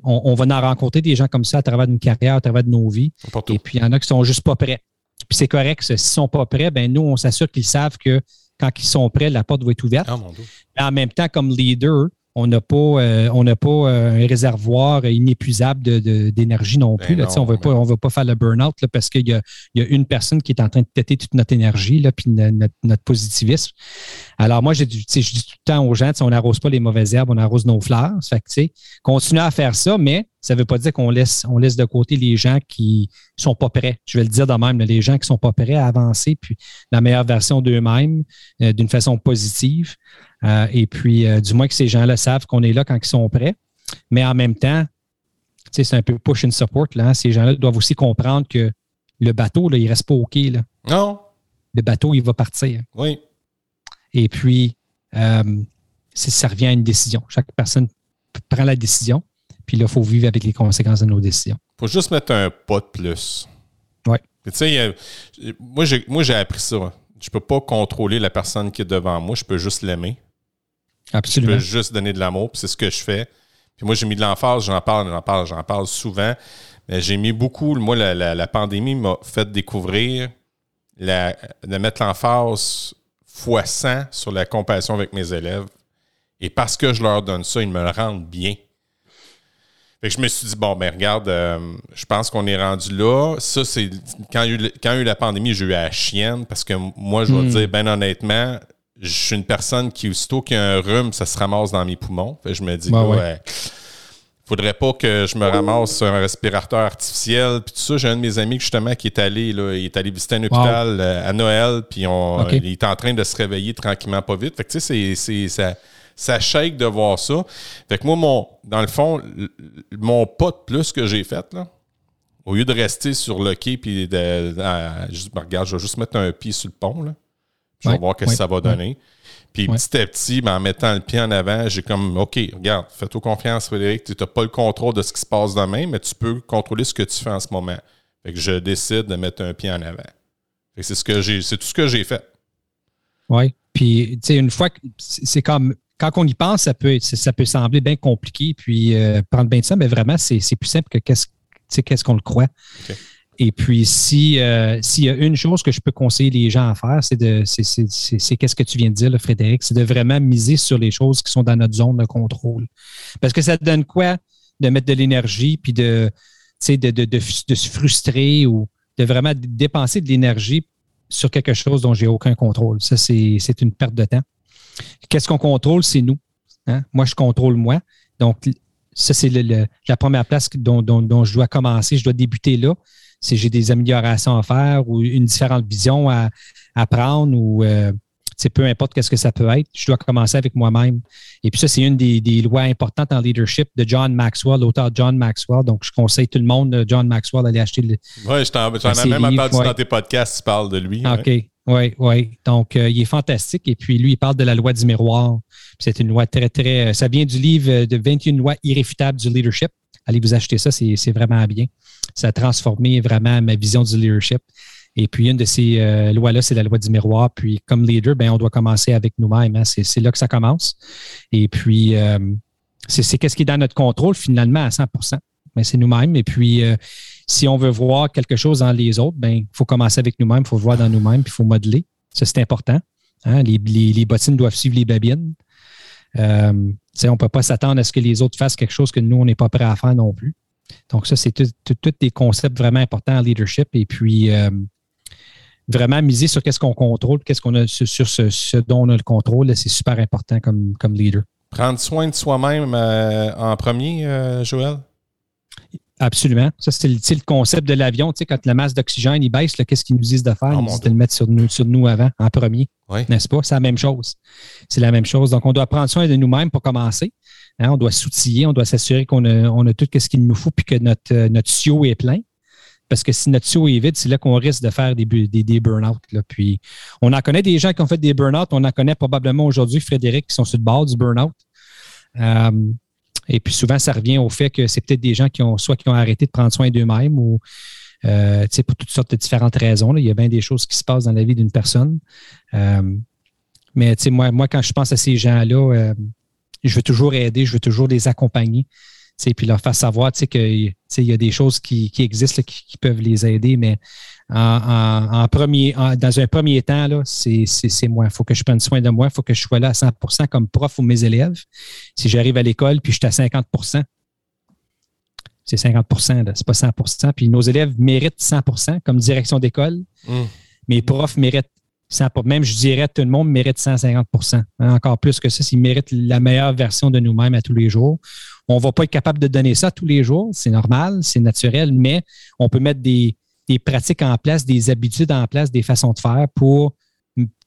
on, on, va en rencontrer des gens comme ça à travers une carrière, à travers de nos vies. Et puis, il y en a qui sont juste pas prêts. Puis c'est correct. S'ils ne sont pas prêts, ben nous, on s'assure qu'ils savent que quand ils sont prêts, la porte va être ouverte. Oh, en même temps, comme leader, on n'a pas, euh, on n'a pas euh, un réservoir inépuisable d'énergie non ben plus. là, on ne veut pas faire le burn-out parce qu'il y a, une personne qui est en train de têter toute notre énergie là, puis notre, positivisme. Alors moi, je dis tout le temps aux gens, on n'arrose pas les mauvaises herbes, on arrose nos fleurs. Ça fait que, à faire ça, mais ça ne veut pas dire qu'on laisse, on laisse de côté les gens qui ne sont pas prêts. Je vais le dire de même, les gens qui ne sont pas prêts à avancer, puis la meilleure version d'eux-mêmes euh, d'une façon positive. Euh, et puis, euh, du moins que ces gens-là savent qu'on est là quand ils sont prêts. Mais en même temps, c'est un peu push and support. Là, hein. Ces gens-là doivent aussi comprendre que le bateau, là, il ne reste pas OK. Là. Non. Le bateau, il va partir. Oui. Et puis, euh, ça revient à une décision. Chaque personne prend la décision, puis là, il faut vivre avec les conséquences de nos décisions. Il faut juste mettre un pas de plus. Oui. Tu sais, moi, j'ai appris ça. Je ne peux pas contrôler la personne qui est devant moi, je peux juste l'aimer. Absolument. Je peux juste donner de l'amour, puis c'est ce que je fais. Puis moi, j'ai mis de l'emphase, j'en parle, j'en parle, j'en parle souvent. J'ai mis beaucoup, moi, la, pandémie m'a fait découvrir la, de mettre l'emphase fois 100 sur la compassion avec mes élèves. Et parce que je leur donne ça, ils me le rendent bien. Fait que je me suis dit, bon, ben regarde, euh, je pense qu'on est rendu là. Ça, c'est quand, il y a eu la pandémie, j'ai eu à la chienne parce que moi, je vais hmm. dire, ben honnêtement, je suis une personne qui, aussitôt qu'il y a un rhume, ça se ramasse dans mes poumons. je me dis, bah ouais. faudrait pas que je me ramasse sur un respirateur artificiel. Puis tout ça, j'ai un de mes amis justement qui est allé, là, il est allé visiter un hôpital euh, à Noël, puis on, il est en train de se réveiller tranquillement, pas vite. Fait que tu sais, c'est, ça, ça shake de voir ça. Fait que moi, mon, dans le fond, mon pas de plus que j'ai fait, là, au lieu de rester sur le quai puis de, regarde, je vais juste mettre un pied sur le pont, là. Je vais voir ce que ça va donner. Puis petit à petit, ben, en mettant le pied en avant, j'ai comme OK, regarde, fais-toi confiance, Frédéric. Tu n'as pas le contrôle de ce qui se passe demain, mais tu peux contrôler ce que tu fais en ce moment. Fait que je décide de mettre un pied en avant. c'est ce que j'ai, c'est tout ce que j'ai fait. Oui. Puis, tu sais, une fois que c'est comme quand on y pense, ça peut, ça peut sembler bien compliqué, puis euh, prendre bien de ça, mais vraiment, c'est, plus simple que qu'est-ce, qu'est-ce qu'on le croit. Et puis, euh, s'il y a une chose que je peux conseiller les gens à faire, c'est de c'est qu'est-ce que tu viens de dire, Frédéric, c'est de vraiment miser sur les choses qui sont dans notre zone de contrôle. Parce que ça te donne quoi de mettre de l'énergie puis de, de, de, de, se frustrer ou de vraiment dépenser de l'énergie sur quelque chose dont j'ai aucun contrôle? Ça, c'est une perte de temps. Qu'est-ce qu'on contrôle? C'est nous. Hein? Moi, je contrôle moi. Donc, ça, c'est la première place dont, dont, dont, je dois commencer. Je dois débuter là si j'ai des améliorations à faire ou une différente vision à, à prendre ou euh, peu importe qu'est-ce que ça peut être, je dois commencer avec moi-même. Et puis ça, c'est une des, lois importantes en leadership de John Maxwell, l'auteur John Maxwell. Donc, je conseille tout le monde, John Maxwell, d'aller acheter le. Oui, j'en ai même entendu dans tes podcasts, tu parles de lui. OK. Oui, oui. Donc, euh, il est fantastique. Et puis, lui, il parle de la loi du miroir. C'est une loi très, très. Euh, ça vient du livre de 21 lois irréfutables du leadership. Allez vous acheter ça, c'est vraiment bien. Ça a transformé vraiment ma vision du leadership. Et puis, une de ces euh, lois-là, c'est la loi du miroir. Puis, comme leader, ben, on doit commencer avec nous-mêmes. Hein. C'est là que ça commence. Et puis, euh, c'est qu'est-ce qui est dans notre contrôle, finalement, à 100 mais c'est nous-mêmes. Et puis, euh, si on veut voir quelque chose dans les autres, ben, il faut commencer avec nous-mêmes, il faut voir dans nous-mêmes, puis il faut modeler. Ça, c'est important. Hein. Les, bottines doivent suivre les babines. on ne peut pas s'attendre à ce que les autres fassent quelque chose que nous, on n'est pas prêt à faire non plus. Donc, ça, c'est tous des concepts vraiment importants en leadership. Et puis, vraiment miser sur qu'est-ce qu'on contrôle, qu'est-ce qu'on a sur, ce, dont on a le contrôle, c'est super important comme, leader. Prendre soin de soi-même euh, en premier, euh, Joël? Absolument. Ça, c'est le, concept de l'avion. Tu sais, quand la masse d'oxygène il baisse, qu'est-ce qu'ils nous disent de faire? Oh, ils disent de le mettre sur nous, sur nous avant, en premier. N'est-ce pas? C'est la même chose. C'est la même chose. Donc, on doit prendre soin de nous-mêmes pour commencer. Hein, on doit s'outiller, on doit s'assurer qu'on a, on a tout ce qu'il nous faut puis que notre, notre tuyau est plein. Parce que si notre tuyau est vide, c'est là qu'on risque de faire des, des, des burn-out. Puis, on en connaît des gens qui ont fait des burn-out. On en connaît probablement aujourd'hui, Frédéric, qui sont sur le bord du burn-out. Euh, et puis, souvent, ça revient au fait que c'est peut-être des gens qui ont soit qui ont arrêté de prendre soin d'eux-mêmes ou euh, pour toutes sortes de différentes raisons. Il y a bien des choses qui se passent dans la vie d'une personne. Euh, mais moi, moi, quand je pense à ces gens-là, je veux toujours aider, je veux toujours les accompagner puis leur faire savoir qu'il y a des choses qui, existent qui, peuvent les aider, mais en, premier, dans un premier temps, c'est moi. Il faut que je prenne soin de moi, il faut que je sois là à 100% comme prof ou mes élèves. Si j'arrive à l'école puis je suis à 50% c'est 50% c'est pas 100% Puis nos élèves méritent 100% comme direction d'école. Mmh. Mes profs méritent 100 Même, je dirais, tout le monde mérite 150% hein, Encore plus que ça, s'ils méritent la meilleure version de nous-mêmes à tous les jours. On ne va pas être capable de donner ça tous les jours, c'est normal, c'est naturel, mais on peut mettre des, pratiques en place, des habitudes en place, des façons de faire pour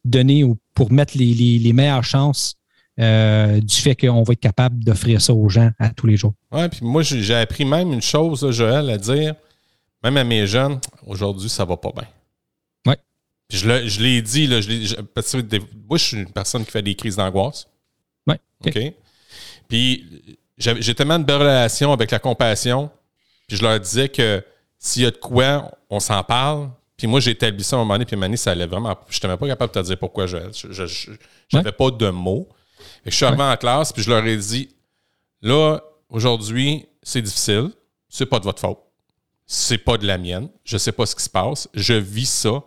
donner ou pour mettre les, meilleures chances euh, du fait qu'on va être capable d'offrir ça aux gens à tous les jours. Oui, puis moi, j'ai appris même une chose, Joël, à dire, même à mes jeunes, aujourd'hui, ça va pas bien. Puis je l'ai dit, là, je parce que moi, je suis une personne qui fait des crises d'angoisse. Oui. OK. Puis j'ai tellement de belles relations avec la compassion, puis je leur disais que s'il y a de quoi, on s'en parle. Puis moi, j'ai établi ça à un moment donné, puis Mani, ça allait vraiment. Je n'étais même pas capable de te dire pourquoi je n'avais pas de mots. Et je suis arrivé en classe, puis je leur ai dit là, aujourd'hui, c'est difficile, c'est pas de votre faute. C'est pas de la mienne. Je sais pas ce qui se passe. Je vis ça.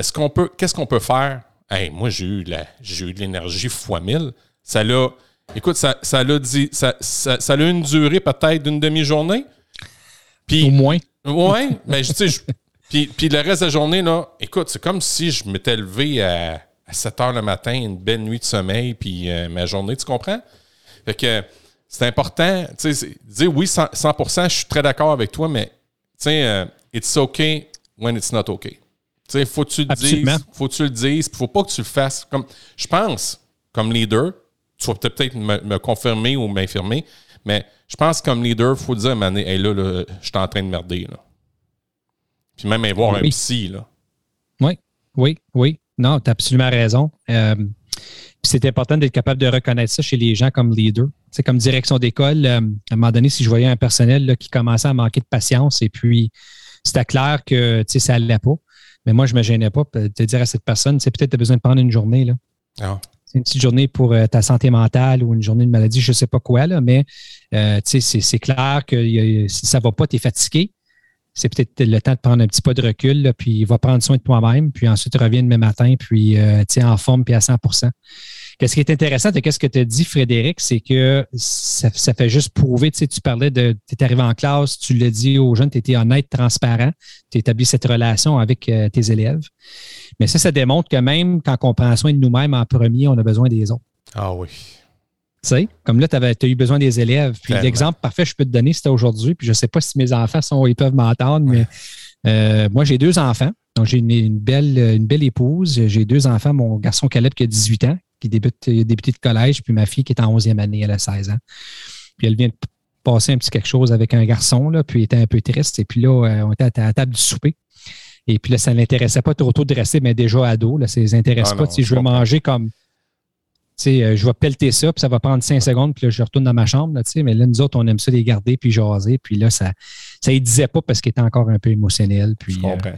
Est-ce qu'on peut. Qu'est-ce qu'on peut faire? Hey, moi, j'ai eu, j'ai eu de l'énergie fois mille. Ça l'a Écoute, ça, ça, dit, ça, ça, a une durée peut-être d'une demi-journée. Puis, Au moins. Oui, mais tu sais, puis, puis, le reste de la journée, là, écoute, c'est comme si je m'étais levé à, 7 heures le matin, une belle nuit de sommeil, puis euh, ma journée, tu comprends? Fait que c'est important, tu sais, dire oui, 100%, je suis très d'accord avec toi, mais tu sais, euh, it's okay when it's not okay. Sais, faut que tu le dises, faut que tu le dises, faut pas que tu le fasses. Comme, je pense, comme leader, tu vas peut-être me, confirmer ou m'infirmer, mais je pense comme leader, il faut dire, man, hey, là, là je suis en train de merder. Là. Puis même avoir un psy. Là. Oui, oui, oui. Non, tu as absolument raison. Euh, c'est important d'être capable de reconnaître ça chez les gens comme leader. C'est comme direction d'école. Euh, à un moment donné, si je voyais un personnel là, qui commençait à manquer de patience et puis c'était clair que ça n'allait pas, mais moi, je ne me gênais pas de dire à cette personne, peut-être tu as besoin de prendre une journée. Là. Ah c'est une petite journée pour euh, ta santé mentale ou une journée de maladie, je ne sais pas quoi, là, mais euh, c'est clair que si ça ne va pas, tu es fatigué. C'est peut-être le temps de prendre un petit pas de recul, puis va prendre soin de toi-même, puis ensuite reviens demain matin, puis euh, tu es en forme, puis à 100 Qu'est-ce qui est intéressant de ce que tu as dit, Frédéric, c'est que ça, fait juste prouver, tu sais, tu parlais de, tu es arrivé en classe, tu l'as dit aux jeunes, tu étais honnête, transparent, tu établis cette relation avec tes élèves. Mais ça, ça démontre que même quand on prend soin de nous-mêmes en premier, on a besoin des autres. Ah oui. Tu sais, comme là, tu as eu besoin des élèves. Puis l'exemple parfait, je peux te donner, c'était aujourd'hui. Puis je ne sais pas si mes enfants sont, ils peuvent m'entendre, mais euh, moi, j'ai deux enfants. Donc, j'ai une, belle, une belle épouse. J'ai deux enfants. Mon garçon Caleb qui a 18 ans, qui débute, débuté de collège, puis ma fille qui est en 11e année, elle a 16 ans. Puis elle vient de passer un petit quelque chose avec un garçon, là, puis elle était un peu triste. Et puis là, euh, on était à la table du souper. Et puis là, ça ne l'intéressait pas trop tôt de rester, mais déjà ado, là, ça ne les intéresse ah pas. si je veux manger comme euh, je vais pelleter ça, puis ça va prendre cinq secondes, puis là, je retourne dans ma chambre. Là, mais là, nous autres, on aime ça les garder, puis jaser. Puis là, ça ne disait pas parce qu'il était encore un peu émotionnel. Puis, je comprends.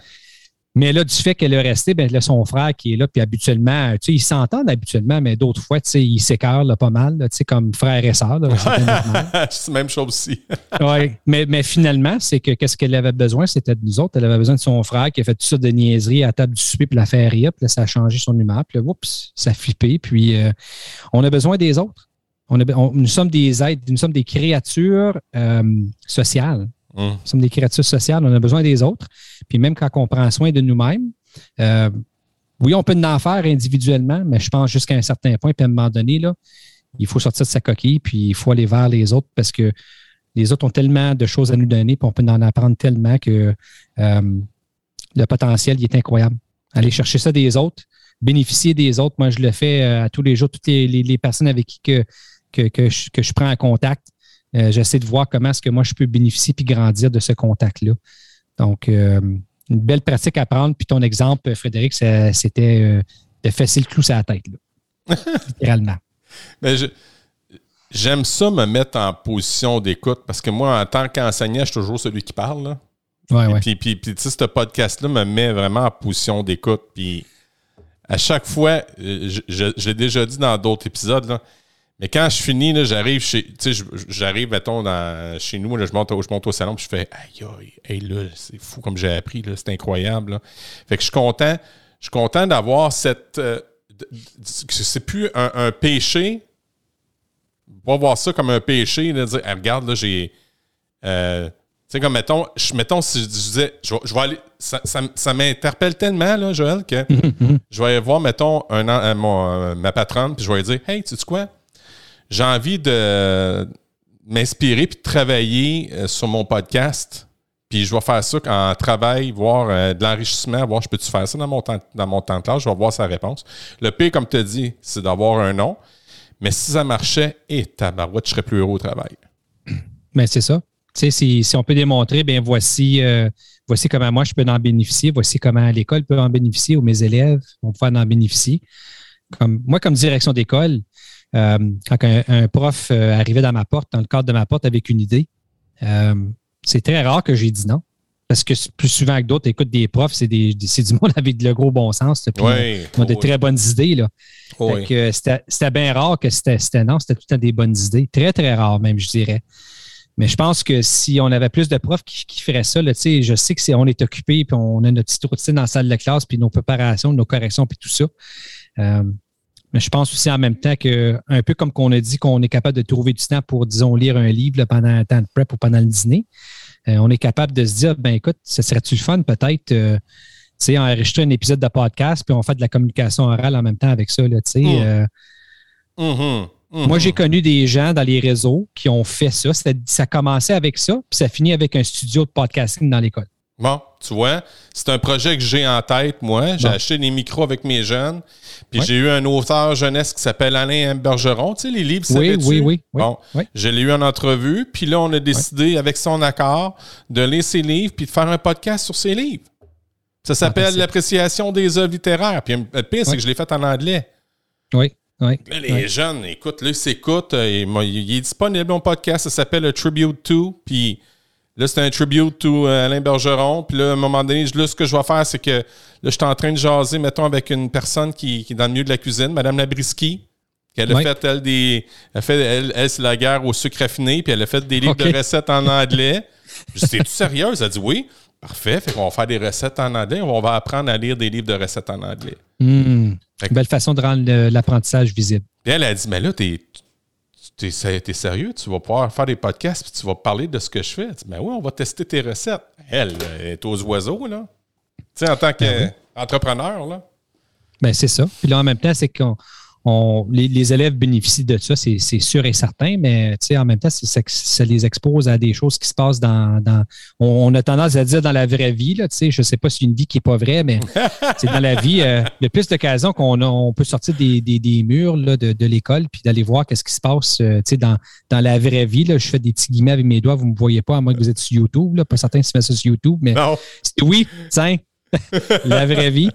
Mais là, du fait qu'elle est restée, ben, là, son frère qui est là, puis habituellement, tu sais, ils s'entendent habituellement, mais d'autres fois, tu sais, ils s'écœurent pas mal, tu sais, comme frère et sœur. <laughs> c'est la même chose aussi. <laughs> oui, mais, mais finalement, c'est que qu'est-ce qu'elle avait besoin, c'était de nous autres. Elle avait besoin de son frère qui a fait tout ça de niaiserie à la table du souper, puis la faire rire, puis là, ça a changé son humeur, puis là, oups, ça a flippé, puis euh, on a besoin des autres. On nous sommes des êtres, nous sommes des créatures euh, sociales. Hum. Nous sommes des créatures sociales, on a besoin des autres. Puis même quand on prend soin de nous-mêmes, euh, oui, on peut en faire individuellement, mais je pense jusqu'à un certain point, puis à un moment donné, là, il faut sortir de sa coquille, puis il faut aller vers les autres parce que les autres ont tellement de choses à nous donner, puis on peut en apprendre tellement que euh, le potentiel il est incroyable. Aller chercher ça des autres, bénéficier des autres. Moi, je le fais euh, à tous les jours. Toutes les, personnes avec qui que, que, je, prends en contact, j'essaie de voir comment est-ce que moi je peux bénéficier puis grandir de ce contact-là. Donc, euh, une belle pratique à prendre. Puis ton exemple, Frédéric, c'était euh, de fesser le clou sur la tête, <laughs> littéralement. Mais j'aime ça me mettre en position d'écoute parce que moi, en tant qu'enseignant, je suis toujours celui qui parle. Là. Ouais, Puis, puis, puis, tu sais, ce podcast-là me met vraiment en position d'écoute. Puis à chaque fois, je, je l'ai déjà dit dans d'autres épisodes, là, mais quand je finis, j'arrive chez. Tu sais, j'arrive, mettons, dans, chez nous, là, je, monte, je monte au salon, puis je fais Aïe, aïe, là, c'est fou comme j'ai appris, là, c'est incroyable. Là. Fait que je suis content. Je suis content d'avoir cette. Euh, c'est plus un, péché. Pas voir ça comme un péché, de dire regarde, là, j'ai. Euh, tu sais, comme mettons, je, mettons, si je disais, je, vais aller. Ça, ça, m'interpelle tellement, là, Joël, que <laughs> je vais aller voir, mettons, un, euh, ma patronne, puis je vais lui dire Hey, tu sais quoi? J'ai envie de m'inspirer puis de travailler euh, sur mon podcast. Puis je vais faire ça en travail, voir euh, de l'enrichissement, voir je peux-tu faire ça dans mon temps, dans mon temps de classe, je vais voir sa réponse. Le pire, comme tu as dit, c'est d'avoir un nom. Mais si ça marchait, et eh, tabarouette, je serais plus heureux au travail. <clears throat> Mais c'est ça. Sais, si, on peut démontrer, bien voici, euh, voici comment moi je peux en bénéficier, voici comment l'école peut en bénéficier ou mes élèves vont pouvoir en bénéficier. Comme, moi, comme direction d'école, euh, quand un, prof euh, arrivait dans ma porte, dans le cadre de ma porte avec une idée, euh, c'est très rare que j'ai dit non. Parce que plus souvent que d'autres, écoute, des profs, c'est du monde avec de gros bon sens. Puis ils ont de très bonnes idées. Là. c'était bien rare que c'était non, c'était tout le temps des bonnes idées. Très, très rare même, je dirais. Mais je pense que si on avait plus de profs qui, feraient ça, là, je sais que c'est on est occupé, puis on a notre petite routine dans la salle de classe, puis nos préparations, nos corrections, puis tout ça. Mais je pense aussi en même temps que, un peu comme qu'on a dit qu'on est capable de trouver du temps pour, disons, lire un livre pendant un temps de prep ou pendant le dîner, euh, on est capable de se dire, ben écoute, ce serait-tu le fun peut-être, euh, tu sais, enregistrer un épisode de podcast, puis on fait de la communication orale en même temps avec ça, tu sais. Mmh. Euh. Mmh, mmh, moi, j'ai connu des gens dans les réseaux qui ont fait ça. Ça commençait avec ça, puis ça finit avec un studio de podcasting dans l'école. Bon, tu vois, c'est un projet que j'ai en tête, moi. J'ai acheté des micros avec mes jeunes. Puis j'ai eu un auteur jeunesse qui s'appelle Alain Bergeron. Tu sais, les livres, oui, oui, oui, oui. Bon, je l'ai eu en entrevue. Puis là, on a décidé, avec son accord, de lire ses livres puis de faire un podcast sur ses livres. Ça s'appelle L'appréciation des œuvres littéraires. Puis le pire, c'est que je l'ai fait en anglais. Oui. Oui, les jeunes, écoute, là, ils s'écoutent. Euh, il, est disponible, mon podcast. Ça s'appelle Tribute to. Puis Là, c'est un tribute to euh, Alain Bergeron. Puis là, à un moment donné, là, ce que je vais faire, c'est que là, je suis en train de jaser, mettons, avec une personne qui, est dans le milieu de la cuisine, Madame Labriski. Elle a fait, elle, des. Elle, fait, elle, c'est la guerre au sucre raffiné, puis elle a fait des livres de recettes en anglais. Je dis, tu sérieuse? Elle a dit oui. Parfait. Fait qu'on va faire des recettes en anglais. On va apprendre à lire des livres de recettes en anglais. Mmh. Belle façon de rendre l'apprentissage visible. Puis elle a dit, mais là, t'es tu es, sérieux, tu vas pouvoir faire des podcasts puis tu vas parler de ce que je fais. ben oui, on va tester tes recettes. Elle, est aux oiseaux, là. Tu sais, en tant qu'entrepreneur, ben là. Ben c'est ça. Puis là, en même temps, c'est qu'on les, élèves bénéficient de ça, c'est sûr et certain, mais en même temps, ça les expose à des choses qui se passent dans. on, a tendance à dire dans la vraie vie, là, je ne sais pas si une vie qui n'est pas vraie, mais <laughs> c'est dans la vie, euh, le plus d'occasions qu'on on peut sortir des, murs de, l'école puis d'aller voir qu'est-ce qui se passe euh, dans, dans la vraie vie. Là, je fais des petits guillemets avec mes doigts, vous ne me voyez pas, à moins que vous êtes sur YouTube. Là, pas certain si c'est ça sur YouTube, mais oui, tiens, <laughs> la vraie vie.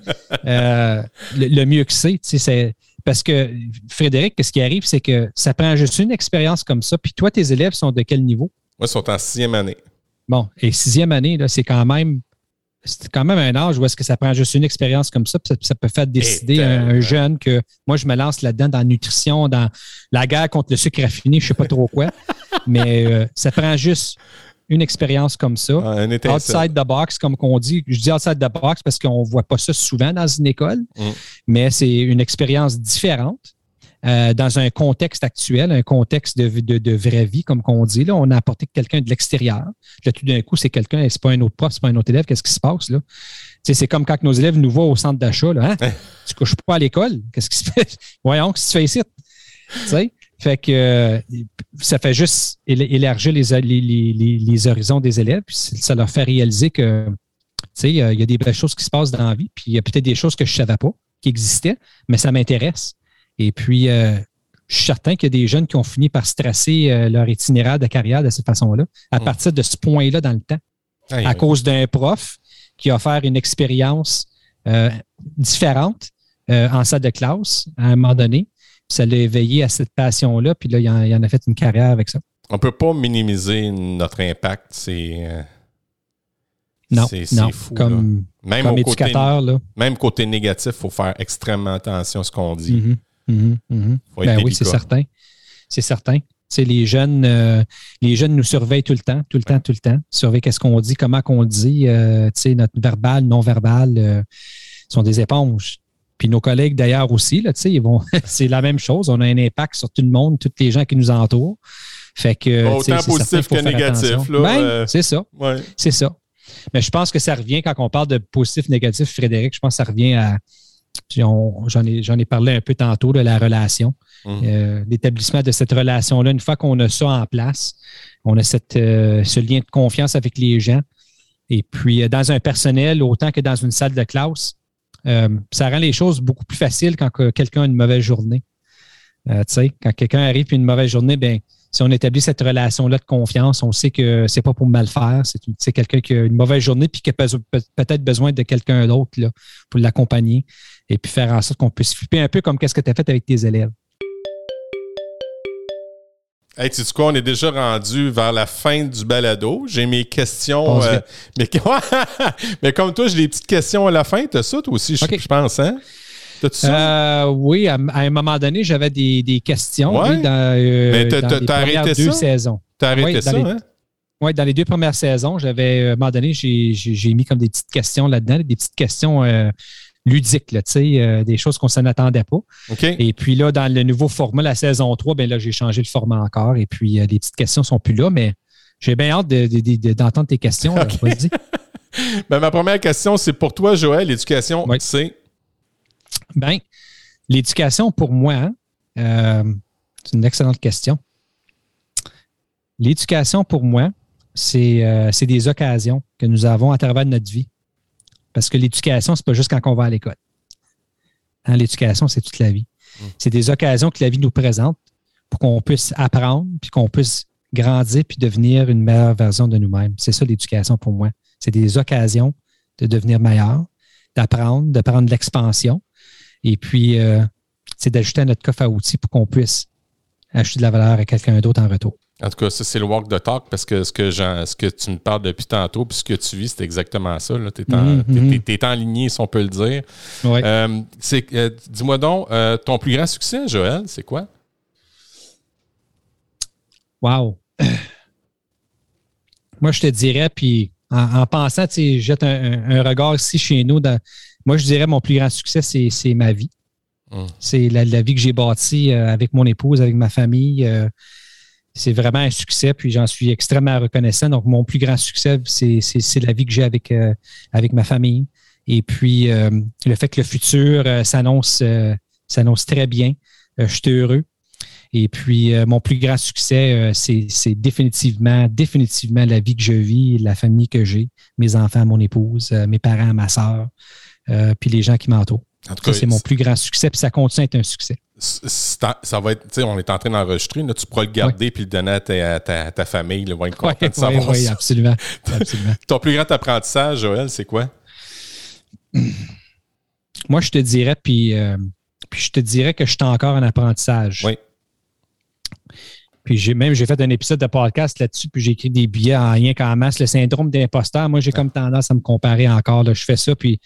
Euh, le, mieux que c'est, c'est parce que Frédéric, ce qui arrive, c'est que ça prend juste une expérience comme ça. Puis toi, tes élèves sont de quel niveau? Moi, ils sont en sixième année. Bon, et sixième année, c'est quand même c'est quand même un âge où est-ce que ça prend juste une expérience comme ça, puis ça, peut faire décider un, jeune que moi, je me lance là-dedans dans la nutrition, dans la guerre contre le sucre raffiné, je ne sais pas trop quoi. <laughs> mais euh, ça prend juste une expérience comme ça. outside the box, comme qu'on dit. Je dis outside the box parce qu'on ne voit pas ça souvent dans une école, mm. mais c'est une expérience différente. Euh, dans un contexte actuel, un contexte de, de, vraie vie, comme on dit. Là, on a apporté quelqu'un de l'extérieur. Là, tout d'un coup, c'est quelqu'un, c'est pas un autre prof, c'est pas un autre élève. Qu'est-ce qui se passe là? C'est comme quand nos élèves nous voient au centre d'achat. Là, hein? Tu couches pas à l'école. Qu'est-ce qui se fait? <laughs> Voyons, qu'est-ce que tu fais ici? Fait que euh, ça fait juste élargir les, les, les, horizons des élèves, puis ça leur fait réaliser que il y, a des belles choses qui se passent dans la vie, puis il y a peut-être des choses que je ne savais pas qui existaient, mais ça m'intéresse. Et puis, euh, je suis certain qu'il y a des jeunes qui ont fini par stresser euh, leur itinéraire de carrière de cette façon-là, à mm. partir de ce point-là dans le temps, à cause d'un prof qui a offert une expérience différente en salle de classe à un moment donné, ça l'a éveillé à cette passion-là, puis là, il en, a fait une carrière avec ça. On ne peut pas minimiser notre impact. C'est. Euh, non, non. Fou, comme, même éducateur. Côté, Même côté négatif, il faut faire extrêmement attention à ce qu'on dit. Mm -hmm, ben oui, c'est certain. C'est certain. Les jeunes, euh, les jeunes nous surveillent tout le temps, tout le temps, tout le temps. Surveillent qu'est-ce qu'on dit, comment qu'on dit. Euh, notre verbal, non-verbal sont des éponges. Puis nos collègues d'ailleurs aussi, là, ils vont, <laughs> c'est la même chose. On a un impact sur tout le monde, tous les gens qui nous entourent. Fait que, Autant positif que négatif. Ben, euh, c'est ça. C'est ça. Mais je pense que ça revient, quand on parle de positif, négatif, Frédéric, je pense que ça revient à. J'en ai, ai, parlé un peu tantôt de la relation. Hum. Euh, l'établissement de cette relation-là, une fois qu'on a ça en place, on a cette, euh, ce lien de confiance avec les gens. Et puis, dans un personnel, autant que dans une salle de classe, euh, ça rend les choses beaucoup plus faciles quand quelqu'un a une mauvaise journée. Euh, quand quelqu'un arrive et une mauvaise journée, ben, si on établit cette relation-là de confiance, on sait que c'est pas pour mal faire. C'est quelqu'un qui a une mauvaise journée puis qui a peut-être besoin de quelqu'un d'autre pour l'accompagner et puis faire en sorte qu'on puisse flipper un peu comme qu'est-ce que tu as fait avec tes élèves. Hey, tu sais quoi, on est déjà rendu vers la fin du balado. J'ai mes questions. Euh, <laughs> mais, <laughs> mais, comme toi, j'ai des petites questions à la fin. T'as ça, toi aussi, je, pense, hein? Euh, oui, à, un moment donné, j'avais des, des, questions. Oui, dans, euh, mais t'as arrêté deux ça? saisons. T'as arrêté ça, hein? Oui, dans les deux premières saisons, j'avais, à un moment donné, j'ai mis comme des petites questions là-dedans, des petites questions ludique, là, euh, des choses qu'on s'en attendait pas. Et puis là, dans le nouveau format, la saison 3, ben là, j'ai changé le format encore. Et puis, euh, les petites questions ne sont plus là, mais j'ai bien hâte d'entendre tes questions. <laughs> <laughs> ben, ma première question, c'est pour toi, Joël, l'éducation, c'est? Ben, l'éducation, pour moi, hein, euh, c'est une excellente question. L'éducation, pour moi, c'est des occasions que nous avons à travers notre vie parce que l'éducation, ce n'est pas juste quand on va à l'école. Hein, l'éducation, c'est toute la vie. Mm. C'est des occasions que la vie nous présente pour qu'on puisse apprendre, puis qu'on puisse grandir, puis devenir une meilleure version de nous-mêmes. C'est ça l'éducation pour moi. C'est des occasions de devenir meilleur, d'apprendre, de prendre l'expansion, et puis euh, c'est d'ajouter à notre coffre à outils pour qu'on puisse ajouter de la valeur à quelqu'un d'autre en retour. En tout cas, ça, c'est le walk the talk parce que ce que, ce que tu me parles depuis tantôt, puis ce que tu vis, c'est exactement ça. Tu es, en mm si on peut le dire. Euh, euh, dis-moi donc, euh, ton plus grand succès, Joël, c'est quoi? Wow! <coughs> Moi, je te dirais, puis en, pensant, tu jette un, regard ici chez nous. moi, je dirais mon plus grand succès, c'est ma vie. Hum. C'est la, la, vie que j'ai bâtie avec mon épouse, avec ma famille c'est vraiment un succès, puis j'en suis extrêmement reconnaissant. Donc, mon plus grand succès, c'est la vie que j'ai avec, euh, avec ma famille. Et puis, euh, le fait que le futur euh, s'annonce très bien. je suis heureux. Et puis, mon plus grand succès, c'est définitivement, définitivement la vie que je vis, la famille que j'ai, mes enfants, mon épouse, mes parents, ma soeur, puis les gens qui m'entourent. Ça, c'est mon plus grand succès, puis ça continue à être un succès. Ça va être, on est en train d'enregistrer, tu pourras le garder puis le donner à ta, ta, famille, le va être content de savoir oui, absolument. absolument. <laughs> Ton plus grand apprentissage, Joël, c'est quoi? <clears throat> Moi, je te dirais, puis, euh, puis je te dirais que je suis encore en apprentissage. Oui. Puis j'ai même j'ai fait un épisode de podcast là-dessus, puis j'ai écrit des billets en rien qu'en masse. Le syndrome d'imposteur, moi, j'ai comme tendance à me comparer encore. Là. Je fais ça, puis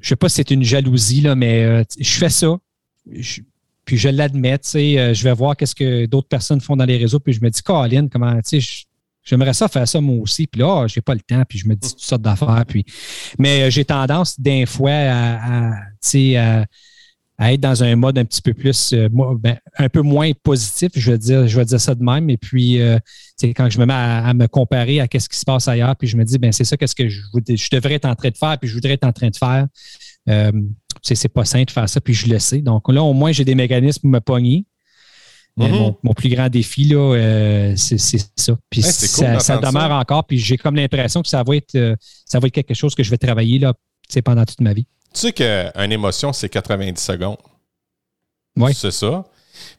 je sais pas si c'est une jalousie, là, mais euh, je fais ça. Puis je l'admets, tu sais, euh, je vais voir qu'est-ce que d'autres personnes font dans les réseaux, puis je me dis, Colin, comment, tu sais, j'aimerais ça faire ça moi aussi. Puis là, j'ai pas le temps, puis je me dis toutes sortes d'affaires. Puis, mais euh, j'ai tendance d'un fois à, à, à, être dans un mode un petit peu plus, ben, un peu moins positif, je vais dire, je vais dire ça de même. Et puis, c'est quand je me mets à, me comparer à ce qui se passe ailleurs, puis je me dis, ben c'est ça qu'est-ce que je, je, devrais être en train de faire, puis je voudrais être en train de faire. Euh, c'est pas simple de faire ça, puis je le sais. Donc là, au moins, j'ai des mécanismes pour me pogner. Mm-hmm. mon, plus grand défi, là, euh, c'est ça. Puis ça, demeure encore, puis j'ai comme l'impression que ça va être euh, ça va être quelque chose que je vais travailler là, pendant toute ma vie. Tu sais qu'une émotion, c'est 90 secondes. Oui. C'est ça.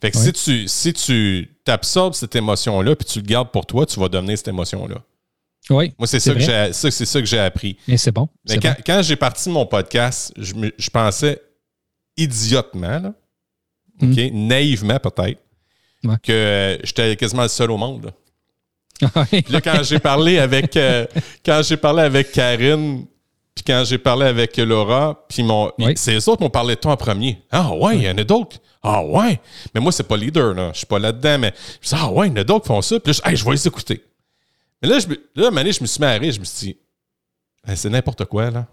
Fait que si tu si tu t'absorbes cette émotion-là puis tu le gardes pour toi, tu vas devenir cette émotion-là. Oui. Moi, c'est ça, que j'ai, c'est ça que j'ai appris. Et c'est bon. Mais quand, j'ai parti mon podcast, je, je pensais idiotement, là, hmm. naïvement peut-être, que j'étais quasiment le seul au monde. <laughs> Là. quand j'ai parlé avec euh, quand j'ai parlé avec Karine, puis quand j'ai parlé avec Laura, puis mon, c'est eux autres qui m'ont parlé de toi en premier. Ah ouais, il y en a d'autres. Ah ouais. Mais moi, c'est pas leader, là. Je suis pas là-dedans, mais je dis, ah ouais, il y en a d'autres qui font ça. Puis là, je, je vais les écouter. Mais là, je, là, je me suis rire. Je me suis dit, c'est n'importe quoi, là.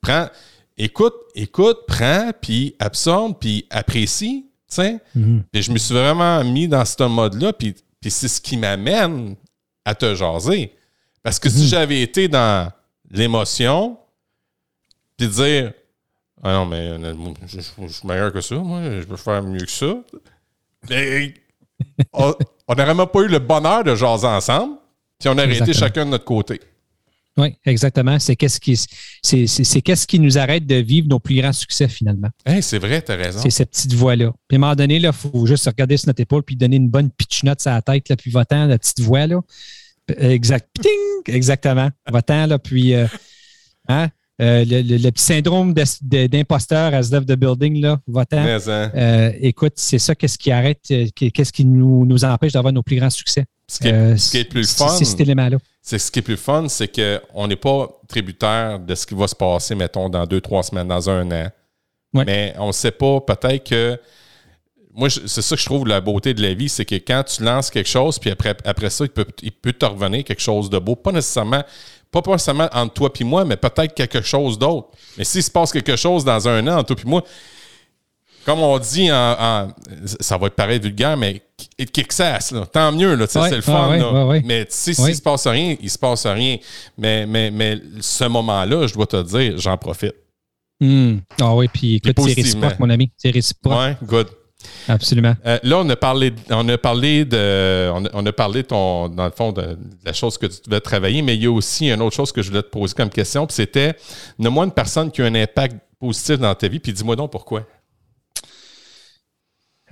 Prends, écoute, écoute, prends, puis absorbe, puis apprécie, tu sais. Mm-hmm. Et je me suis vraiment mis dans ce mode-là, puis, puis c'est ce qui m'amène à te jaser. Parce que si mm-hmm. j'avais été dans l'émotion, puis dire, ah non, mais je, suis meilleur que ça, moi, je peux faire mieux que ça. Mais on n'aurait même pas eu le bonheur de jaser ensemble, puis on aurait été chacun de notre côté. Oui, exactement. C'est qu'est-ce qui, c'est, qu'est-ce qui nous arrête de vivre nos plus grands succès finalement. c'est vrai, tu as raison. C'est cette petite voix-là. Puis à un moment donné, il faut juste regarder sur notre épaule puis donner une bonne pitchnote sur la tête, là, puis votant, la petite voix. Là. Exact. Exactement. Votant, là, puis. Euh, hein? Euh, le, petit syndrome d'imposteur as of the building, là, votant. Hein. Euh, écoute, c'est ça, qu'est-ce qui arrête, qu'est-ce qui nous, nous empêche d'avoir nos plus grands succès. Ce qui est, ce qui est plus fun. C'est cet élément-là. C'est ce qui est plus fun, c'est qu'on n'est pas tributaire de ce qui va se passer, mettons, dans deux, trois semaines, dans un an. Mais on ne sait pas, peut-être que. Moi, c'est ça que je trouve la beauté de la vie, c'est que quand tu lances quelque chose, puis après, après ça, il peut, il peut te revenir quelque chose de beau. Pas nécessairement pas forcément entre toi et moi, mais peut-être quelque chose d'autre. Mais s'il se passe quelque chose dans un an entre toi et moi, comme on dit en, ça va être pareil vulgaire, mais kick tant mieux, là, c'est le fun. mais s'il ne se passe rien, il se passe rien. Mais, mais, mais ce moment-là, je dois te dire, j'en profite. Hmm. Ah oui, puis écoute, c'est réciproque, mon ami. C'est réciproque. Oui, good. Absolument. Euh, là, on a parlé, on a parlé de, on a, parlé ton, dans le fond de, la chose que tu devais travailler, mais il y a aussi une autre chose que je voulais te poser comme question, puis c'était, nomme-moi une personne qui a un impact positif dans ta vie, puis dis-moi donc pourquoi.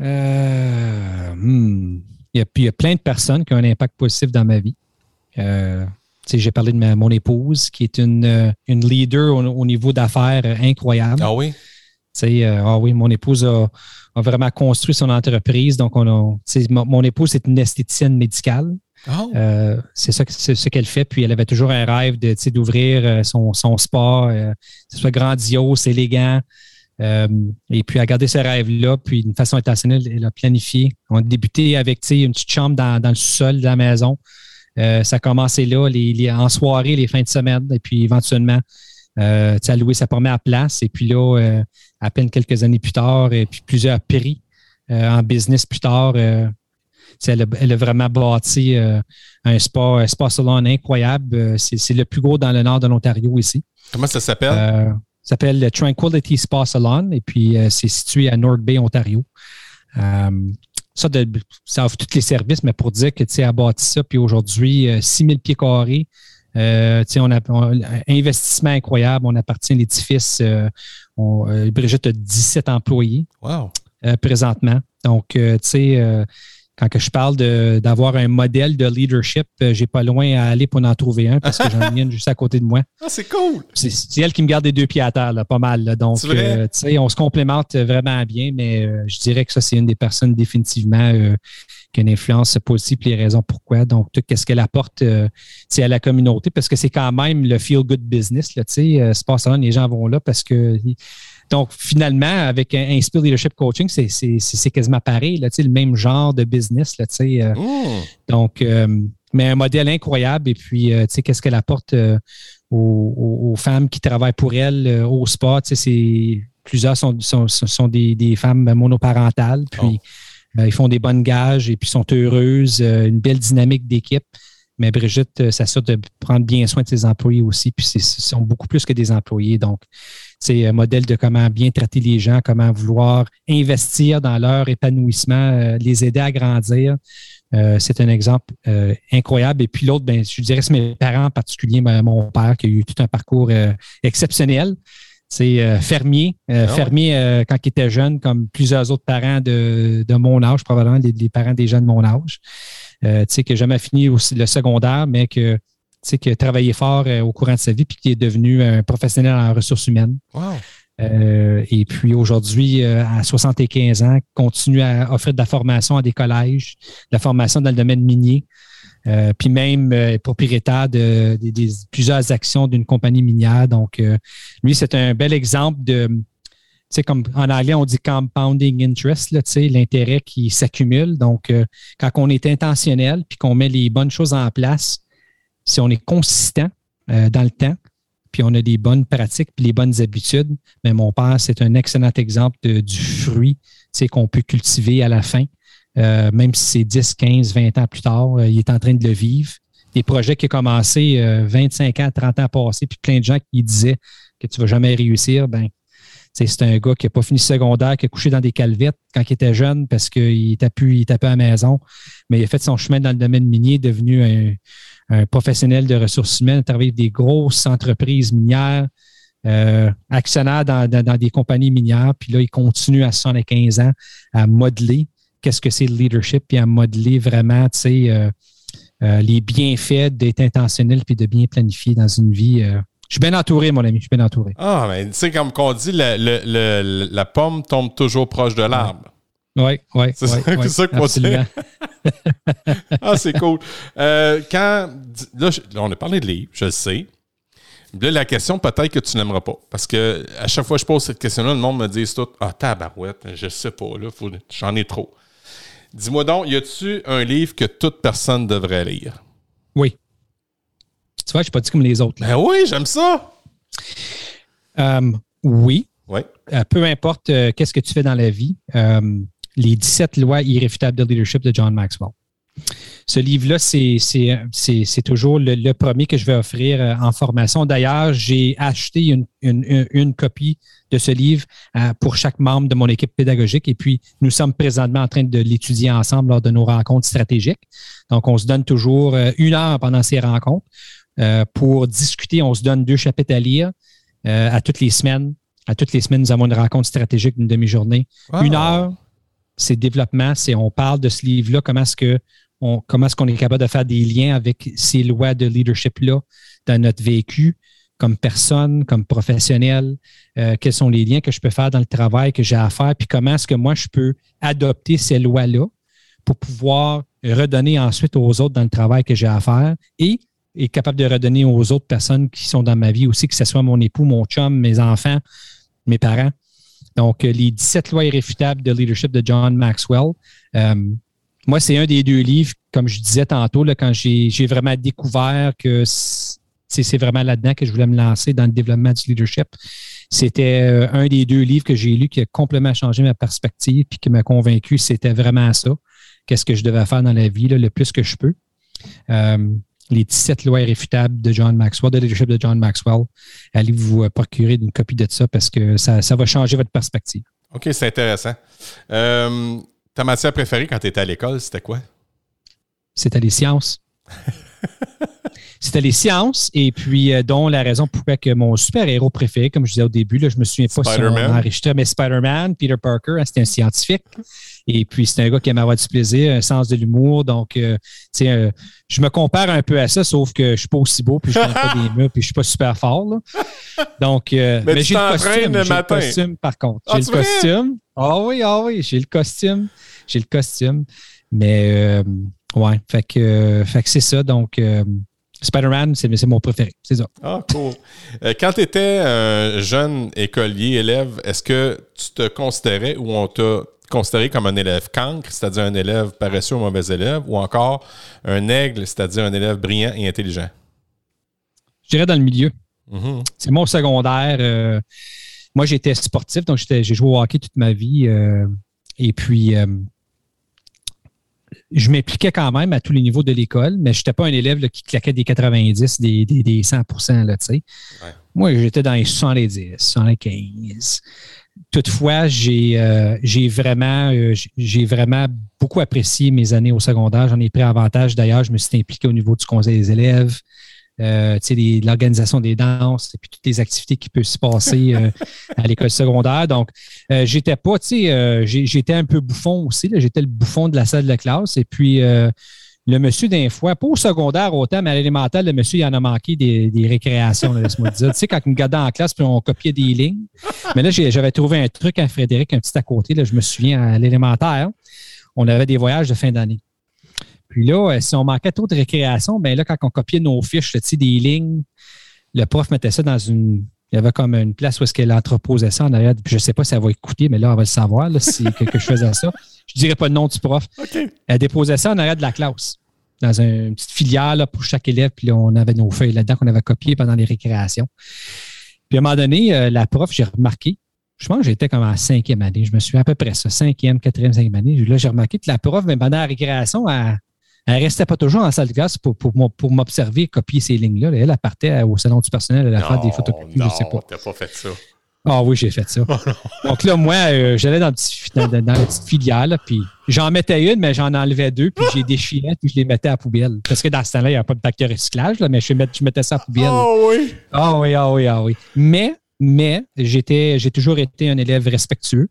Euh, hmm. il, y a, plein de personnes qui ont un impact positif dans ma vie. Euh, j'ai parlé de mon épouse, qui est une, une leader au, niveau d'affaires incroyable. Ah oui? ah oui, mon épouse a a vraiment construit son entreprise. Donc, on a, mon, épouse est une esthéticienne médicale. Oh. Euh, c'est ça ce qu'elle fait. Puis elle avait toujours un rêve d'ouvrir euh, son, son spa, euh, que ce soit grandiose, élégant. Et puis, elle a gardé ce rêve-là. Puis, d'une façon intentionnelle, elle a planifié. On a débuté avec une petite chambre dans, le sous-sol de la maison. ça a commencé là, les, en soirée, les fins de semaine. Et puis, éventuellement, euh, elle a loué sa première place. Et puis là, à peine quelques années plus tard, et puis plusieurs prix euh, en business plus tard. Euh, elle a, vraiment bâti euh, un spa, un spa salon incroyable. C'est le plus gros dans le nord de l'Ontario ici. Comment ça s'appelle? S'appelle le Tranquility Spa Salon et puis c'est situé à North Bay, Ontario. ça, ça offre tous les services, mais pour dire que tu as bâti ça, puis aujourd'hui, 6000 pieds carrés, euh, on a un investissement incroyable. On appartient à l'édifice. Euh, euh, Brigitte a 17 employés présentement. Donc, tu sais, quand que je parle d'avoir un modèle de leadership, j'ai pas loin à aller pour en trouver un parce que j'en ai une juste à côté de moi. <laughs> Ah, c'est cool! C'est elle qui me garde les deux pieds à terre, pas mal. Donc, tu sais, on se complémente vraiment bien, mais je dirais que ça, c'est une des personnes définitivement qui a une influence positive, les raisons pourquoi. Donc, tout ce qu'elle apporte euh, à la communauté, parce que c'est quand même le feel-good business. Là, euh, pas les gens vont là parce que. Donc, finalement, avec un Inspire Leadership Coaching, c'est quasiment pareil, là, le même genre de business. Là, euh, mmh. Donc, euh, mais un modèle incroyable. Et puis, qu'est-ce qu'elle apporte aux, femmes qui travaillent pour elle au sport? Plusieurs sont, sont, sont des, des, femmes monoparentales. Puis, oh. Euh, ils font des bonnes gages et puis sont heureuses, euh, une belle dynamique d'équipe. Mais Brigitte euh, s'assure de prendre bien soin de ses employés aussi. Puis ce sont beaucoup plus que des employés. Donc, c'est un modèle de comment bien traiter les gens, comment vouloir investir dans leur épanouissement, les aider à grandir. c'est un exemple incroyable. Et puis l'autre, ben, je dirais, c'est mes parents, en particulier mon père, qui a eu tout un parcours exceptionnel. C'est euh, fermier. Euh, ah fermier euh, quand il était jeune, comme plusieurs autres parents de, mon âge, probablement des, parents des jeunes de mon âge. tu sais, qui n'a jamais fini aussi le secondaire, mais que, qui a travaillé fort au courant de sa vie, puis qui est devenu un professionnel en ressources humaines. et puis aujourd'hui, à 75 ans, continue à offrir de la formation à des collèges, de la formation dans le domaine minier. Euh, puis même euh, propriétaire de, plusieurs actions d'une compagnie minière. Donc, euh, lui, c'est un bel exemple de, tu sais, comme en anglais, on dit compounding interest, l'intérêt qui s'accumule. Donc, quand on est intentionnel puis qu'on met les bonnes choses en place, si on est consistant dans le temps, puis on a des bonnes pratiques puis les bonnes habitudes, mais mon père, c'est un excellent exemple du fruit qu'on peut cultiver à la fin. Euh, même si c'est 10, 15, 20 ans plus tard, euh, il est en train de le vivre. Des projets qui ont commencé 25 euh, ans, 30 ans passés, puis plein de gens qui disaient que tu ne vas jamais réussir, ben, c'est un gars qui n'a pas fini secondaire, qui a couché dans des calvettes quand il était jeune parce qu'il tapait, il tapait à la maison. Mais il a fait son chemin dans le domaine minier, devenu un, professionnel de ressources humaines, travaillé avec des grosses entreprises minières, actionnaire dans, des compagnies minières. Puis là, il continue à 75 ans à modeler qu'est-ce que c'est le leadership, puis à modeler vraiment, tu sais, euh, euh, les bienfaits d'être intentionnel puis de bien planifier dans une vie. Euh. Je suis bien entouré, mon ami, je suis bien entouré. Ah, mais tu sais, comme on dit, la, pomme tombe toujours proche de l'arbre. Oui, oui. C'est ça, que moi <laughs> ah, c'est cool. quand. Là, on a parlé de livres, je le sais. Là, la question, peut-être que tu n'aimeras pas. Parce que à chaque fois que je pose cette question-là, le monde me dit tout Ah, tabarouette, je sais pas, là, j'en ai trop. Dis-moi donc, y a-tu un livre que toute personne devrait lire? Oui. Tu vois, je suis pas dit comme les autres. Ben oui, j'aime ça. Euh, oui. Oui. Euh, peu importe euh, qu'est-ce que tu fais dans la vie, les 17 lois irréfutables de leadership de John Maxwell. Ce livre-là, c'est toujours le, premier que je vais offrir en formation. D'ailleurs, j'ai acheté une, une, copie de ce livre euh, pour chaque membre de mon équipe pédagogique. Et puis, nous sommes présentement en train de l'étudier ensemble lors de nos rencontres stratégiques. Donc, on se donne toujours euh, une heure pendant ces rencontres euh, pour discuter. On se donne deux chapitres à lire à toutes les semaines. À toutes les semaines, nous avons une rencontre stratégique d'une demi-journée. Une heure, c'est développement, c'est on parle de ce livre-là, comment est-ce que on, comment est-ce qu'on est capable de faire des liens avec ces lois de leadership-là dans notre vécu comme personne, comme professionnel, euh, quels sont les liens que je peux faire dans le travail que j'ai à faire, puis comment est-ce que moi je peux adopter ces lois-là pour pouvoir redonner ensuite aux autres dans le travail que j'ai à faire et être capable de redonner aux autres personnes qui sont dans ma vie aussi, que ce soit mon époux, mon chum, mes enfants, mes parents? Donc, euh, les 17 lois irréfutables de leadership de John Maxwell. Euh, moi, c'est un des deux livres, comme je disais tantôt, là, quand j'ai vraiment découvert que c'est vraiment là-dedans que je voulais me lancer dans le développement du leadership. C'était euh, un des deux livres que j'ai lu qui a complètement changé ma perspective puis qui m'a convaincu c'était vraiment ça. Qu'est-ce que je devais faire dans la vie le plus que je peux. Les 17 lois irréfutables de John Maxwell, de leadership de John Maxwell. Allez vous procurer une copie de ça parce que ça, va changer votre perspective. OK, c'est intéressant. ta matière préférée quand tu étais à l'école, c'était quoi? C'était les sciences. <laughs> <laughs> C'était les sciences, et puis euh, dont la raison pourquoi que mon super-héros préféré, comme je disais au début, là, je me souviens pas si on enregistré, mais Spider-Man, Peter Parker, hein, c'était un scientifique. Et puis, c'est un gars qui aime avoir du plaisir, un sens de l'humour. Donc, euh, tu sais, euh, je me compare un peu à ça, sauf que je suis pas aussi beau, puis je ne pas des <laughs> murs, puis je suis pas super fort. Donc, mais, j'ai le costume. J'ai le costume, par contre. Ah, j'ai le costume. Ah oui, ah oui, j'ai le costume. J'ai le costume. Mais, ouais, fait que, fait que c'est ça. Donc, Spider-Man, c'est mon préféré. C'est ça. Ah, cool. Euh, quand tu étais un jeune écolier, élève, est-ce que tu te considérais ou on t'a considéré comme un élève cancre, c'est-à-dire un élève paresseux ou mauvais élève, ou encore un aigle, c'est-à-dire un élève brillant et intelligent? Je dirais dans le milieu. Mm-hmm. C'est mon secondaire. Euh, moi, j'étais sportif, donc j'ai joué au hockey toute ma vie. Euh, et puis, je m'impliquais quand même à tous les niveaux de l'école, mais je n'étais pas un élève qui claquait des 90, des, des, 100 là, tu sais. Moi, j'étais dans les 70, 75. Toutefois, j'ai euh, vraiment, euh, j'ai vraiment beaucoup apprécié mes années au secondaire. J'en ai pris avantage. D'ailleurs, je me suis impliqué au niveau du conseil des élèves. Euh, l'organisation des danses et puis toutes les activités qui peuvent se passer euh, <laughs> à l'école secondaire. Donc, euh, j'étais pas, tu sais, euh, j'étais un peu bouffon aussi. J'étais le bouffon de la salle de classe. Et puis, le monsieur, d'un fois, pas au secondaire autant, mais à l'élémentaire, le monsieur, il en a manqué des, récréations, laisse-moi dire. Tu sais, quand il me gardait en classe, puis on copiait des lignes. Mais là, j'avais trouvé un truc à Frédéric, un petit à côté. Là, je me souviens, à l'élémentaire, on avait des voyages de fin d'année. Puis là, euh, si on manquait trop de récréation, ben là, quand on copiait nos fiches, tu sais, des lignes, le prof mettait ça dans une. Il y avait comme une place où est-ce qu'elle entreposait ça en arrière. je ne sais pas si elle va écouter, mais là, on va le savoir là, si que, je faisais ça. Je ne dirais pas le nom du prof. Elle déposait ça en arrière de la classe, dans une petite filière là, pour chaque élève. Puis là, on avait nos feuilles là-dedans qu'on avait copiées pendant les récréations. Puis à un moment donné, euh, la prof, j'ai remarqué, je pense que j'étais comme en cinquième année. Je me suis à peu près ça, cinquième, quatrième, cinquième année. Là, j'ai remarqué que la prof, même pendant la récréation, elle, elle restait pas toujours en salle de classe pour, pour, pour m'observer, copier ces lignes-là. Elle, elle partait au salon du personnel, elle a fait des photocopies, je sais pas. t'as pas fait ça. Ah oui, j'ai fait ça. <laughs> Donc là, moi, euh, j'allais dans, dans, dans, la petite filière, puis j'en mettais une, mais j'en enlevais deux, puis j'ai déchiré, puis je les mettais à la poubelle. Parce que dans ce temps-là, il n'y a pas de paquet de recyclage, là, mais je, je mettais ça à la poubelle. Ah oui! Ah oui, ah oui, ah oui. Mais, mais j'ai toujours été un élève respectueux.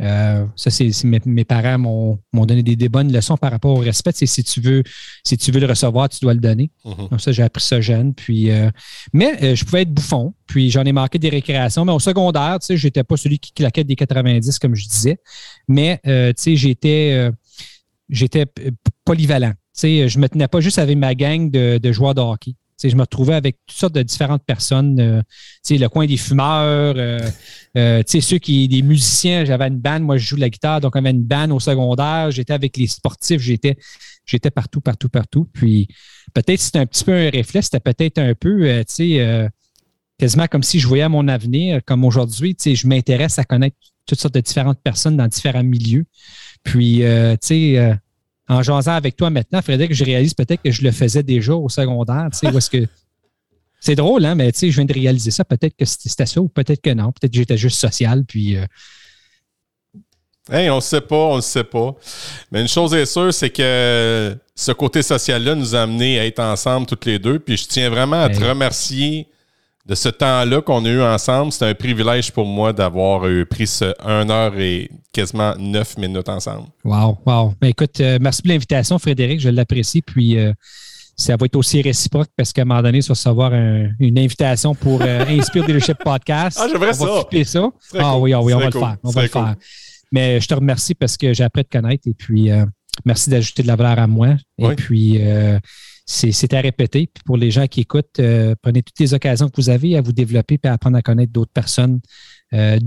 Euh, ça, c'est mes, parents m'ont donné des, bonnes leçons par rapport au respect. C'est si tu veux, si tu veux le recevoir, tu dois le donner. Mm-hmm. Donc ça, j'ai appris ça jeune. Puis, euh, mais euh, je pouvais être bouffon. Puis j'en ai marqué des récréations. Mais au secondaire, tu sais, j'étais pas celui qui claquait des 90, comme je disais. Mais tu sais, j'étais j'étais polyvalent. Tu sais, je me tenais pas juste avec ma gang de, de joueurs de hockey je me retrouvais avec toutes sortes de différentes personnes. Euh, le coin des fumeurs, euh, euh, ceux qui, des musiciens, j'avais une bande, moi je joue la guitare, donc j'avais une bande au secondaire, j'étais avec les sportifs, j'étais, j'étais partout, partout, partout. Puis peut-être c'était un petit peu un réflexe, c'était peut-être un peu, quasiment comme si je voyais mon avenir, comme aujourd'hui, je m'intéresse à connaître toutes sortes de différentes personnes dans différents milieux. Puis, tu sais, en jasant avec toi maintenant, Frédéric, je réalise peut-être que je le faisais déjà au secondaire. que <laughs> c'est drôle, hein, mais je viens de réaliser ça. Peut-être que c'était ça ou peut-être que non. Peut-être que j'étais juste social. Puis. Euh, on ne sait pas, on ne sait pas. Mais une chose est sûre, c'est que ce côté social-là nous a amenés à être ensemble toutes les deux. Puis je tiens vraiment à te remercier de ce temps-là qu'on a eu ensemble. C'est un privilège pour moi d'avoir pris ce 1 heure et quasiment 9 minutes ensemble. Wow, wow. Ben, écoute, euh, merci pour l'invitation, Frédéric. Je l'apprécie. Puis euh, ça va être aussi réciproque parce qu'à un moment donné, ça va recevoir une invitation pour euh, <laughs> Inspire Leadership Podcast. Ah, j'aimerais ça. Va ça. Ah oui, ah oui, on va le faire. On va le faire. Mais je te remercie parce que j'ai appris à te connaître et puis merci d'ajouter de la valeur à moi. Et puis c'est à répéter. Pour les gens qui écoutent, euh, prenez toutes les occasions que vous avez à vous développer et à apprendre à connaître d'autres personnes. Euh,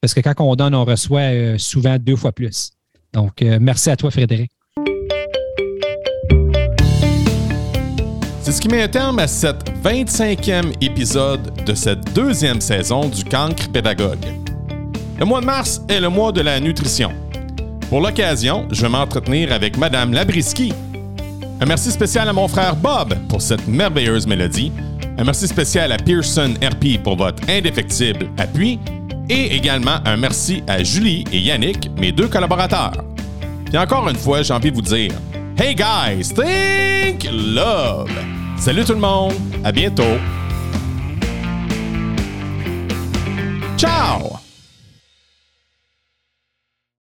parce que quand on donne, on reçoit euh, souvent deux fois plus. Donc, merci à toi, Frédéric. C'est ce qui met un terme à cette 25e épisode de cette deuxième saison du Cancre Pédagogue. Le mois de mars est le mois de la nutrition. Pour l'occasion, je vais m'entretenir avec Madame Labriski, Un merci spécial à mon frère Bob pour cette merveilleuse mélodie. Un merci spécial à Pearson RP pour votre indéfectible appui. Et également un merci à Julie et Yannick, mes deux collaborateurs. Puis encore une fois, j'ai envie de vous dire Hey guys, think love! Salut tout le monde, à bientôt! Ciao!